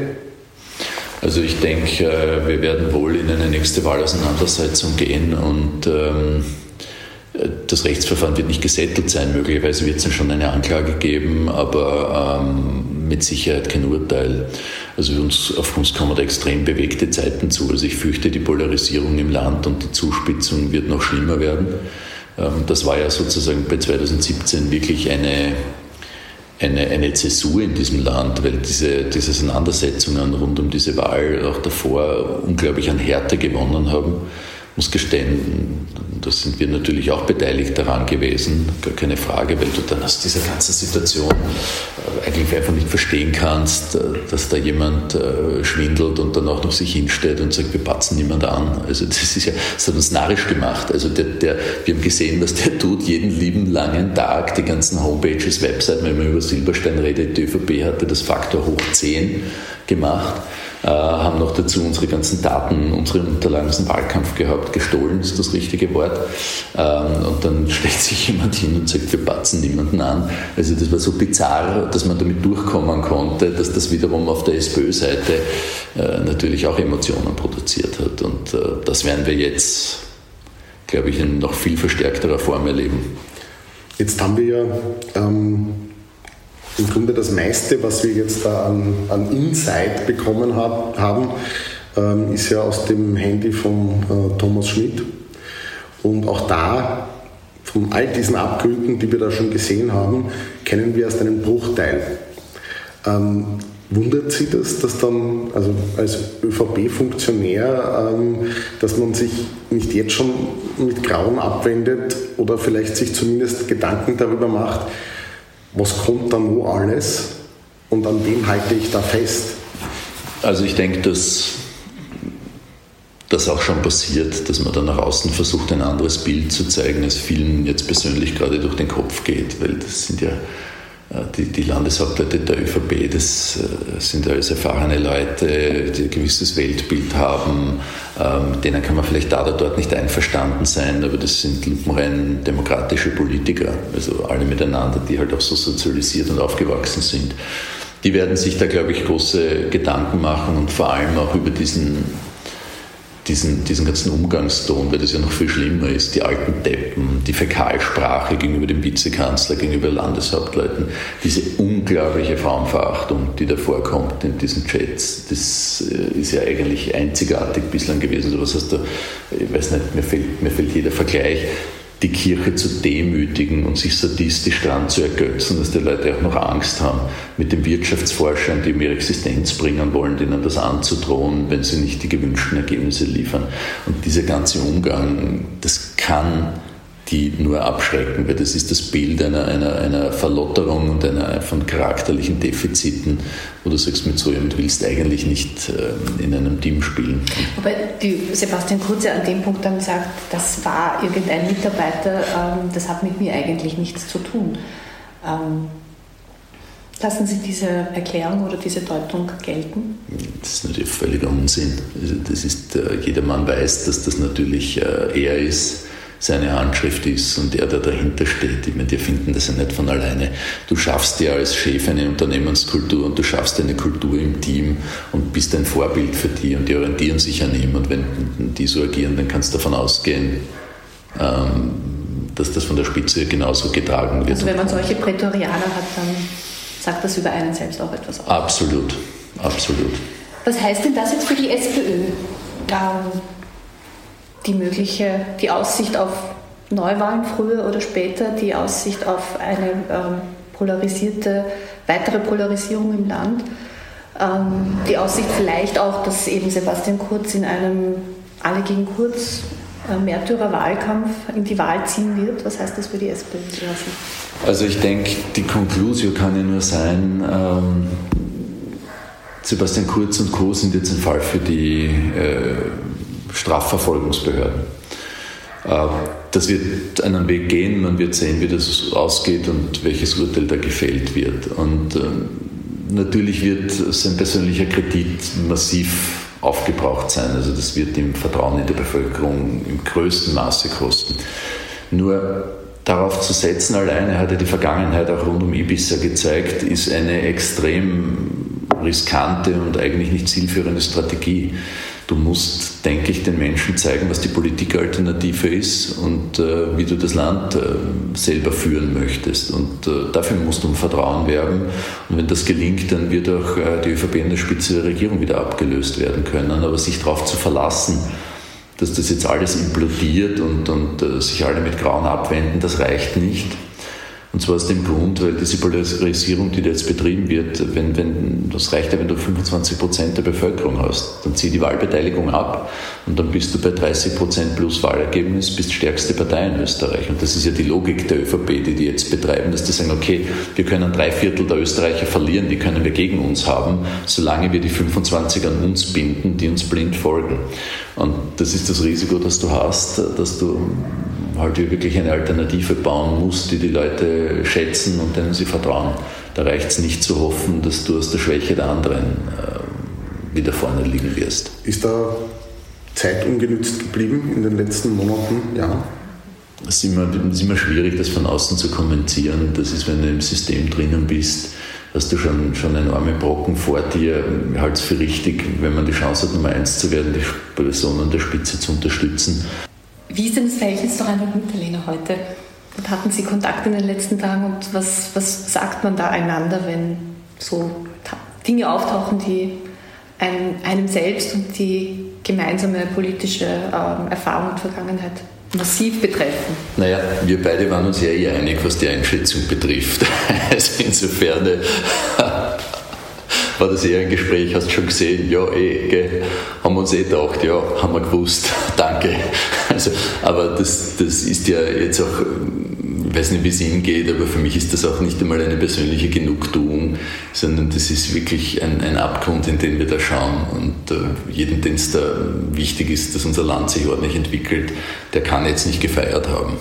Also ich denke, äh, wir werden wohl in eine nächste Wahlauseinandersetzung gehen und ähm, das Rechtsverfahren wird nicht gesettelt sein. Möglicherweise wird es schon eine Anklage geben, aber ähm, mit Sicherheit kein Urteil. Also uns, auf uns kommen da extrem bewegte Zeiten zu. Also ich fürchte, die Polarisierung im Land und die Zuspitzung wird noch schlimmer werden. Ähm, das war ja sozusagen bei 2017 wirklich eine eine, eine Zäsur in diesem Land, weil diese, diese Auseinandersetzungen rund um diese Wahl auch davor unglaublich an Härte gewonnen haben muss gestehen, da sind wir natürlich auch beteiligt daran gewesen, gar keine Frage, weil du dann aus dieser ganzen Situation äh, eigentlich einfach nicht verstehen kannst, äh, dass da jemand äh, schwindelt und dann auch noch sich hinstellt und sagt, wir patzen niemand an. Also das ist ja, das hat uns narrisch gemacht. Also der, der, wir haben gesehen, was der tut, jeden lieben langen Tag, die ganzen Homepages, Webseiten, wenn man über Silberstein redet, die ÖVP hatte das Faktor hoch 10 gemacht. Äh, haben noch dazu unsere ganzen Daten, unsere Unterlagen dem Wahlkampf gehabt, gestohlen ist das richtige Wort. Ähm, und dann stellt sich jemand hin und sagt, wir patzen niemanden an. Also das war so bizarr, dass man damit durchkommen konnte, dass das wiederum auf der SPÖ-Seite äh, natürlich auch Emotionen produziert hat. Und äh, das werden wir jetzt, glaube ich, in noch viel verstärkterer Form erleben. Jetzt haben wir ja ähm im Grunde das meiste, was wir jetzt da an, an Insight bekommen hab, haben, ähm, ist ja aus dem Handy von äh, Thomas Schmidt. Und auch da, von all diesen Abgründen, die wir da schon gesehen haben, kennen wir erst einen Bruchteil. Ähm, wundert Sie das, dass dann, also als ÖVP-Funktionär, ähm, dass man sich nicht jetzt schon mit Grauen abwendet oder vielleicht sich zumindest Gedanken darüber macht, was kommt da noch alles und an wem halte ich da fest? Also ich denke, dass das auch schon passiert, dass man dann nach außen versucht, ein anderes Bild zu zeigen, als vielen jetzt persönlich gerade durch den Kopf geht, weil das sind ja die, die Landeshauptleute der ÖVP, das äh, sind alles erfahrene Leute, die ein gewisses Weltbild haben. Ähm, mit denen kann man vielleicht da oder dort nicht einverstanden sein, aber das sind lupenrein demokratische Politiker, also alle miteinander, die halt auch so sozialisiert und aufgewachsen sind. Die werden sich da, glaube ich, große Gedanken machen und vor allem auch über diesen diesen, diesen ganzen Umgangston, weil das ja noch viel schlimmer ist, die alten Deppen, die Fäkalsprache gegenüber dem Vizekanzler, gegenüber Landeshauptleuten, diese unglaubliche Frauenverachtung, die da vorkommt in diesen Chats, das äh, ist ja eigentlich einzigartig bislang gewesen. So was heißt da, ich weiß nicht, mir fällt, mir fällt jeder Vergleich die Kirche zu demütigen und sich sadistisch daran zu ergötzen, dass die Leute auch noch Angst haben, mit den Wirtschaftsforschern, die um ihre Existenz bringen wollen, denen das anzudrohen, wenn sie nicht die gewünschten Ergebnisse liefern. Und dieser ganze Umgang, das kann die nur abschrecken, weil das ist das Bild einer, einer, einer Verlotterung und einer, von charakterlichen Defiziten, wo du sagst, mit so jemand willst du eigentlich nicht äh, in einem Team spielen. Wobei die Sebastian Kurze an dem Punkt dann sagt, das war irgendein Mitarbeiter, ähm, das hat mit mir eigentlich nichts zu tun. Ähm, Lassen Sie diese Erklärung oder diese Deutung gelten? Das ist natürlich völliger Unsinn. Also das ist, äh, jedermann weiß, dass das natürlich äh, er ist, seine Handschrift ist und er, der dahinter steht. Ich meine, die finden das ja nicht von alleine. Du schaffst ja als Chef eine Unternehmenskultur und du schaffst eine Kultur im Team und bist ein Vorbild für die und die orientieren sich an ihm. Und wenn die so agieren, dann kannst du davon ausgehen, ähm, dass das von der Spitze genauso getragen wird. Also wenn man solche Prätorianer hat, dann sagt das über einen selbst auch etwas aus. Absolut, absolut. Was heißt denn das jetzt für die SPÖ? Ähm, die mögliche, die Aussicht auf Neuwahlen früher oder später, die Aussicht auf eine ähm, polarisierte, weitere Polarisierung im Land, ähm, die Aussicht vielleicht auch, dass eben Sebastian Kurz in einem Alle gegen Kurz äh, Märtyrer-Wahlkampf in die Wahl ziehen wird. Was heißt das für die SPÖ? Also ich denke, die Konklusion kann ja nur sein, ähm, Sebastian Kurz und Co. sind jetzt ein Fall für die äh, Strafverfolgungsbehörden. Äh, das wird einen Weg gehen, man wird sehen, wie das ausgeht und welches Urteil da gefällt wird. Und äh, natürlich wird sein persönlicher Kredit massiv aufgebraucht sein. Also das wird ihm Vertrauen in der Bevölkerung im größten Maße kosten. Nur darauf zu setzen alleine, hat ja die Vergangenheit auch rund um Ibiza gezeigt, ist eine extrem riskante und eigentlich nicht zielführende Strategie. Du musst, denke ich, den Menschen zeigen, was die Politikalternative ist und äh, wie du das Land äh, selber führen möchtest. Und äh, dafür musst du um Vertrauen werben. Und wenn das gelingt, dann wird auch äh, die ÖVP in der Spitze der Regierung wieder abgelöst werden können. Aber sich darauf zu verlassen, dass das jetzt alles implodiert und, und äh, sich alle mit Grauen abwenden, das reicht nicht. Und zwar aus dem Grund, weil diese Polarisierung, die da jetzt betrieben wird, wenn, wenn, das reicht ja, wenn du 25 Prozent der Bevölkerung hast. Dann zieh die Wahlbeteiligung ab und dann bist du bei 30 Prozent plus Wahlergebnis, bist stärkste Partei in Österreich. Und das ist ja die Logik der ÖVP, die die jetzt betreiben, dass die sagen, okay, wir können drei Viertel der Österreicher verlieren, die können wir gegen uns haben, solange wir die 25 an uns binden, die uns blind folgen. Und das ist das Risiko, das du hast, dass du halt wirklich eine Alternative bauen musst, die die Leute schätzen und denen sie vertrauen. Da reicht es nicht zu hoffen, dass du aus der Schwäche der anderen äh, wieder vorne liegen wirst. Ist da Zeit ungenützt geblieben in den letzten Monaten? Ja. Es ist immer, ist immer schwierig, das von außen zu kommentieren. Das ist, wenn du im System drinnen bist, hast du schon, schon enorme Brocken vor dir. Ich halte es für richtig, wenn man die Chance hat, Nummer eins zu werden, die Person an der Spitze zu unterstützen. Wie ist denn das Verhältnis zu Reinhold Mitterlehner heute? Und hatten Sie Kontakt in den letzten Tagen und was, was sagt man da einander, wenn so Dinge auftauchen, die einem, einem selbst und die gemeinsame politische ähm, Erfahrung und Vergangenheit massiv betreffen? Naja, wir beide waren uns ja eh einig, was die Einschätzung betrifft. Also insofern äh, war das eher ein Gespräch, hast du schon gesehen, ja, eh, gell, haben wir uns eh gedacht, ja, haben wir gewusst, danke. Also, aber das, das ist ja jetzt auch, ich weiß nicht, wie es Ihnen geht, aber für mich ist das auch nicht einmal eine persönliche Genugtuung, sondern das ist wirklich ein, ein Abgrund, in den wir da schauen. Und äh, jedem, den es da wichtig ist, dass unser Land sich ordentlich entwickelt, der kann jetzt nicht gefeiert haben.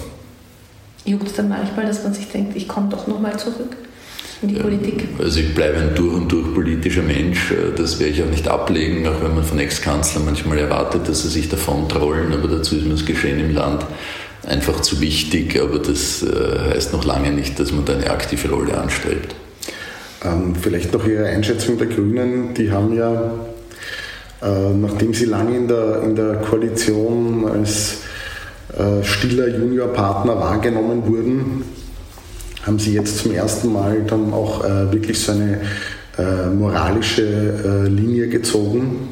Juckt es dann manchmal, dass man sich denkt, ich komme doch nochmal zurück? In die Politik? Also ich bleibe ein durch und durch politischer Mensch. Das werde ich auch nicht ablegen, auch wenn man von Ex-Kanzlern manchmal erwartet, dass sie sich davon trollen. Aber dazu ist mir das Geschehen im Land einfach zu wichtig. Aber das äh, heißt noch lange nicht, dass man da eine aktive Rolle anstrebt. Ähm, vielleicht noch Ihre Einschätzung der Grünen. Die haben ja, äh, nachdem sie lange in der, in der Koalition als äh, stiller Juniorpartner wahrgenommen wurden, haben sie jetzt zum ersten Mal dann auch äh, wirklich so eine äh, moralische äh, Linie gezogen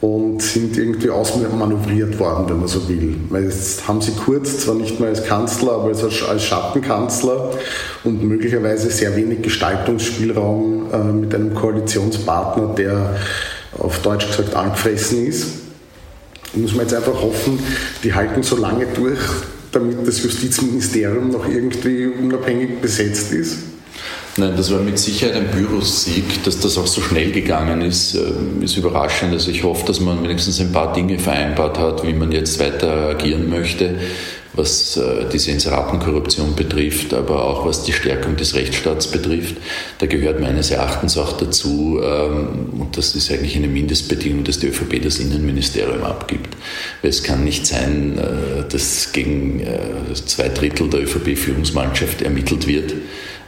und sind irgendwie ausmanövriert worden, wenn man so will. Weil jetzt haben sie Kurz zwar nicht mehr als Kanzler, aber als, Schattenkanzler und möglicherweise sehr wenig Gestaltungsspielraum äh, mit einem Koalitionspartner, der auf Deutsch gesagt angefressen ist. Muss man jetzt einfach hoffen, die halten so lange durch, damit das Justizministerium noch irgendwie unabhängig besetzt ist? Nein, das war mit Sicherheit ein Bürosieg, dass das auch so schnell gegangen ist, äh, ist überraschend. Also ich hoffe, dass man wenigstens ein paar Dinge vereinbart hat, wie man jetzt weiter agieren möchte was äh, diese Inseratenkorruption betrifft, aber auch was die Stärkung des Rechtsstaats betrifft. Da gehört meines Erachtens auch dazu, ähm, und das ist eigentlich eine Mindestbedingung, dass die ÖVP das Innenministerium abgibt. Weil es kann nicht sein, äh, dass gegen äh, zwei Drittel der ÖVP-Führungsmannschaft ermittelt wird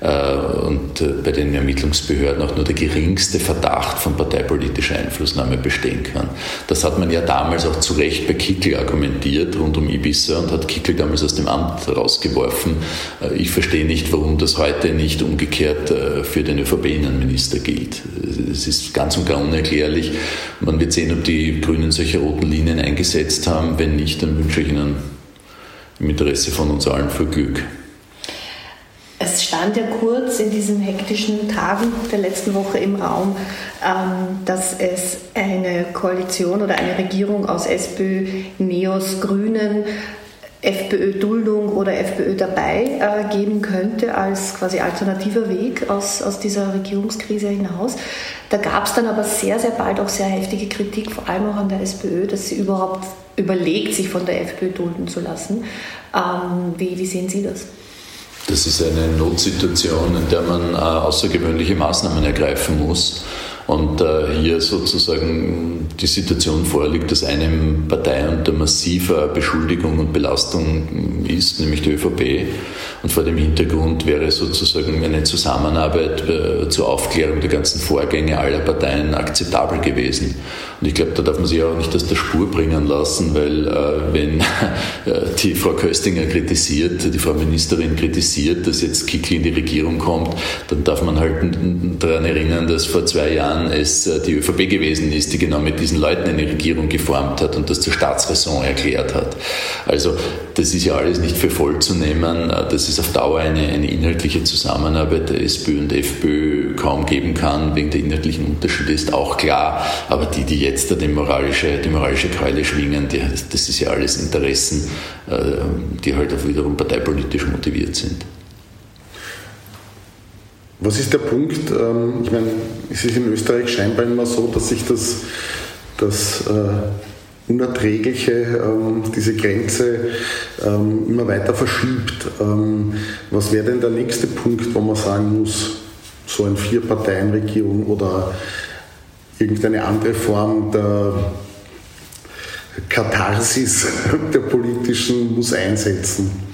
und äh, bei den Ermittlungsbehörden auch nur der geringste Verdacht von parteipolitischer Einflussnahme bestehen kann. Das hat man ja damals auch zu Recht bei Kickel argumentiert rund um Ibiza und hat Kickel damals aus dem Amt rausgeworfen. Äh, ich verstehe nicht, warum das heute nicht umgekehrt für den ÖVP-Innenminister gilt. Es ist ganz und gar unerklärlich. Man wird sehen, ob die Grünen solche roten Linien eingesetzt haben. Wenn nicht, dann wünsche ich Ihnen im Interesse von uns allen viel Glück. Es stand ja kurz in diesen hektischen Tagen der letzten Woche im Raum, ähm, dass es eine Koalition oder eine Regierung aus SPÖ, NEOS, Grünen, FPÖ-Duldung oder FPÖ dabei äh, geben könnte als quasi alternativer Weg aus, aus dieser Regierungskrise hinaus. Da gab es dann aber sehr, sehr bald auch sehr heftige Kritik, vor allem auch an der SPÖ, dass sie überhaupt überlegt, sich von der FPÖ dulden zu lassen. Ähm, wie, wie sehen Sie das? Das ist eine Notsituation, in der man äh, außergewöhnliche Maßnahmen ergreifen muss. Und äh, hier sozusagen die Situation vorliegt, dass einem Partei unter massiver Beschuldigung und Belastung ist, nämlich die ÖVP. Und vor dem Hintergrund wäre sozusagen eine Zusammenarbeit äh, zur Aufklärung der ganzen Vorgänge aller Parteien akzeptabel gewesen. Und ich glaube, da darf man sich auch nicht aus der Spur bringen lassen, weil äh, wenn äh, die Frau Köstinger kritisiert, die Frau Ministerin kritisiert, dass jetzt Kickl in die Regierung kommt, dann darf man halt daran erinnern, dass vor zwei Jahren es äh, die ÖVP gewesen ist, die genau mit diesen Leuten eine Regierung geformt hat und das zur Staatsräson erklärt hat. Also das ist ja alles nicht für voll zu nehmen, äh, dass es auf Dauer eine, eine inhaltliche Zusammenarbeit der SPÖ und FPÖ kaum geben kann, wegen der inhaltlichen Unterschiede ist auch klar, aber die, die jetzt die moralische, die moralische Keule schwingen, die, das ist ja alles Interessen, äh, die halt auch wiederum parteipolitisch motiviert sind. Was ist der Punkt? Ähm, ich meine, es ist in Österreich scheinbar immer so, dass sich das, das äh, Unerträgliche, ähm, diese Grenze ähm, immer weiter verschiebt. Was wäre denn der nächste Punkt, wo man sagen muss, so eine Vier-Parteien-Regierung oder irgendeine andere Form der Katharsis der politischen muss einsetzen.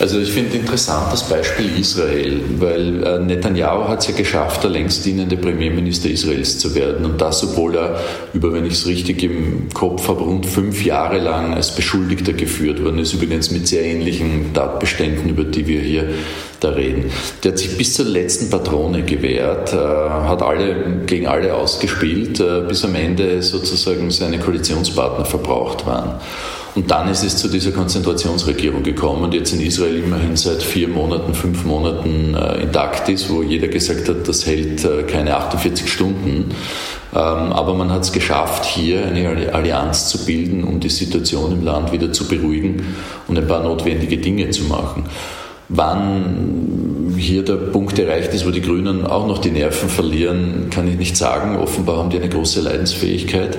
Also ich finde interessant das Beispiel Israel, weil äh, Netanyahu hat es ja geschafft, der längst dienende Premierminister Israels zu werden und das, obwohl er über, wenn ich es richtig im Kopf habe, rund fünf Jahre lang als Beschuldigter geführt worden ist, übrigens mit sehr ähnlichen Tatbeständen, über die wir hier da reden. Der hat sich bis zur letzten Patrone gewehrt, äh, hat alle gegen alle ausgespielt, äh, bis am Ende sozusagen seine Koalitionspartner verbraucht waren. Und dann ist es zu dieser Konzentrationsregierung gekommen und jetzt in Israel immerhin seit vier Monaten, fünf Monaten äh, intakt ist, wo jeder gesagt hat, das hält äh, keine 48 Stunden. Ähm, aber man hat es geschafft, hier eine Allianz zu bilden, um die Situation im Land wieder zu beruhigen und ein paar notwendige Dinge zu machen. Wann hier der Punkt erreicht ist, wo die Grünen auch noch die Nerven verlieren, kann ich nicht sagen. Offenbar haben die eine große Leidensfähigkeit.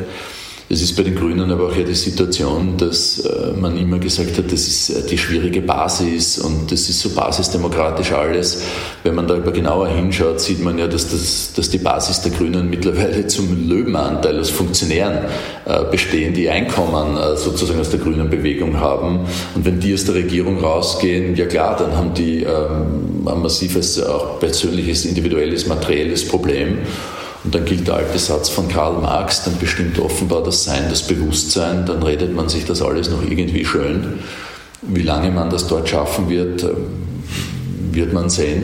Es ist bei den Grünen aber auch ja die Situation, dass äh, man immer gesagt hat, das ist äh, die schwierige Basis und das ist so basisdemokratisch alles. Wenn man da aber genauer hinschaut, sieht man ja, dass, das, dass die Basis der Grünen mittlerweile zum Löwenanteil aus Funktionären äh, bestehen, die Einkommen sozusagen aus der grünen Bewegung haben. Und wenn die aus der Regierung rausgehen, ja klar, dann haben die ähm, ein massives, auch persönliches, individuelles, materielles Problem. Und dann gilt der alte Satz von Karl Marx, dann bestimmt offenbar das Sein, das Bewusstsein, dann redet man sich das alles noch irgendwie schön. Wie lange man das dort schaffen wird, ähm, wird man sehen.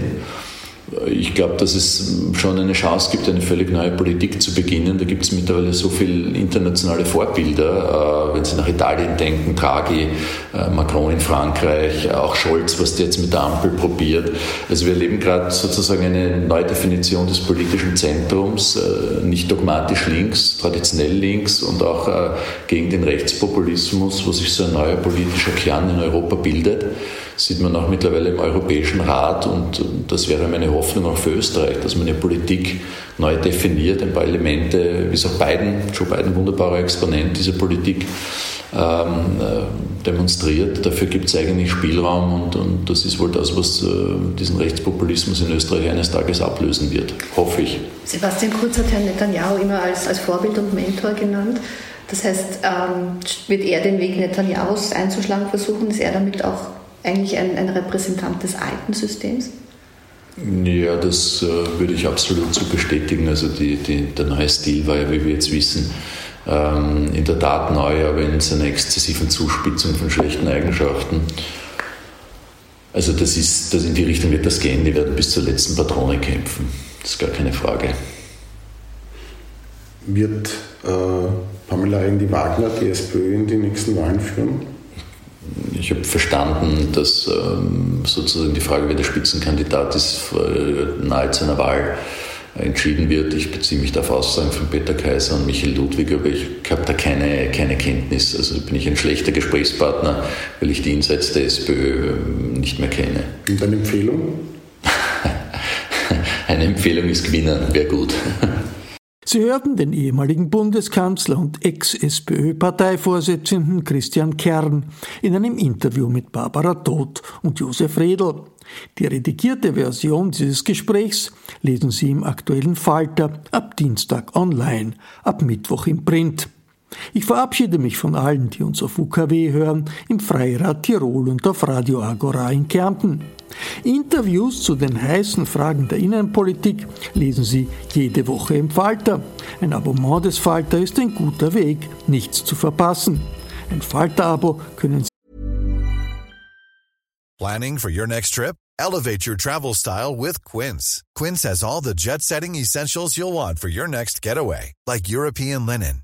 Ich glaube, dass es schon eine Chance gibt, eine völlig neue Politik zu beginnen. Da gibt es mittlerweile so viele internationale Vorbilder. Äh, wenn Sie nach Italien denken, Draghi, äh, Macron in Frankreich, auch Scholz, was der jetzt mit der Ampel probiert. Also wir erleben gerade sozusagen eine Neudefinition des politischen Zentrums, äh, nicht dogmatisch links, traditionell links und auch gegen den Rechtspopulismus, wo sich so ein neuer politischer Kern in Europa bildet sieht man auch mittlerweile im Europäischen Rat und das wäre meine Hoffnung auch für Österreich, dass man die Politik neu definiert, ein paar Elemente, wie es auch Biden, Joe Biden, wunderbarer Exponent dieser Politik, ähm, äh, demonstriert. Dafür gibt es eigentlich Spielraum und, und, das ist wohl das, was äh, diesen Rechtspopulismus in Österreich eines Tages ablösen wird, hoffe ich. Sebastian Kurz hat Herrn Netanyahu immer als, als Vorbild und Mentor genannt. Das heißt, ähm, wird er den Weg Netanyahus einzuschlagen versuchen? Ist er damit auch eigentlich ein, ein Repräsentant des alten Systems? Ja, das äh, würde ich absolut so bestätigen. Also die, die, der neue Stil war ja, wie wir jetzt wissen, ähm, in der Tat neu, aber in seiner exzessiven Zuspitzung von schlechten Eigenschaften. Also das ist, das in die Richtung wird das gehen. Die werden bis zur letzten Patrone kämpfen. Das ist gar keine Frage. Wird äh, Pamela Rendi-Wagner die SPÖ in die nächsten Wahlen führen? Ich habe verstanden, dass ähm, sozusagen die Frage, wer der Spitzenkandidat ist, äh, nahe zu einer Wahl entschieden wird. Ich beziehe mich auf Aussagen von Peter Kaiser und Michael Ludwig, aber ich habe da keine, keine Kenntnis. Also bin ich ein schlechter Gesprächspartner, weil ich die Insights der SPÖ ähm, nicht mehr kenne. Und eine Empfehlung? eine Empfehlung ist gewinnen, wäre gut. Sie hörten den ehemaligen Bundeskanzler und Ex-SPÖ-Parteivorsitzenden Christian Kern in einem Interview mit Barbara Todt und Josef Redl. Die redigierte Version dieses Gesprächs lesen Sie im aktuellen Falter ab Dienstag online, ab Mittwoch im Print. Ich verabschiede mich von allen, die uns auf UKW hören, im Freirad Tirol und auf Radio Agora in Kärnten. Interviews zu den heißen Fragen der Innenpolitik lesen Sie jede Woche im Falter. Ein Abonnement des Falter ist ein guter Weg, nichts zu verpassen. Ein Falter-Abo können Sie. Planning for your next trip? Elevate your travel style with Quince. Quince has all the jet-setting essentials you'll want for your next getaway, like European linen,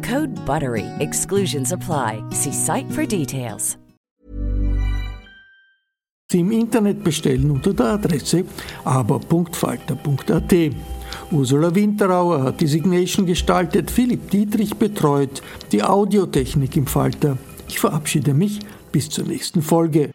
Code BUTTERY. Exclusions apply. See site for details. im Internet bestellen unter der Adresse aber.falter.at. Ursula Winterauer hat die Signation gestaltet, Philipp Dietrich betreut die Audiotechnik im Falter. Ich verabschiede mich bis zur nächsten Folge.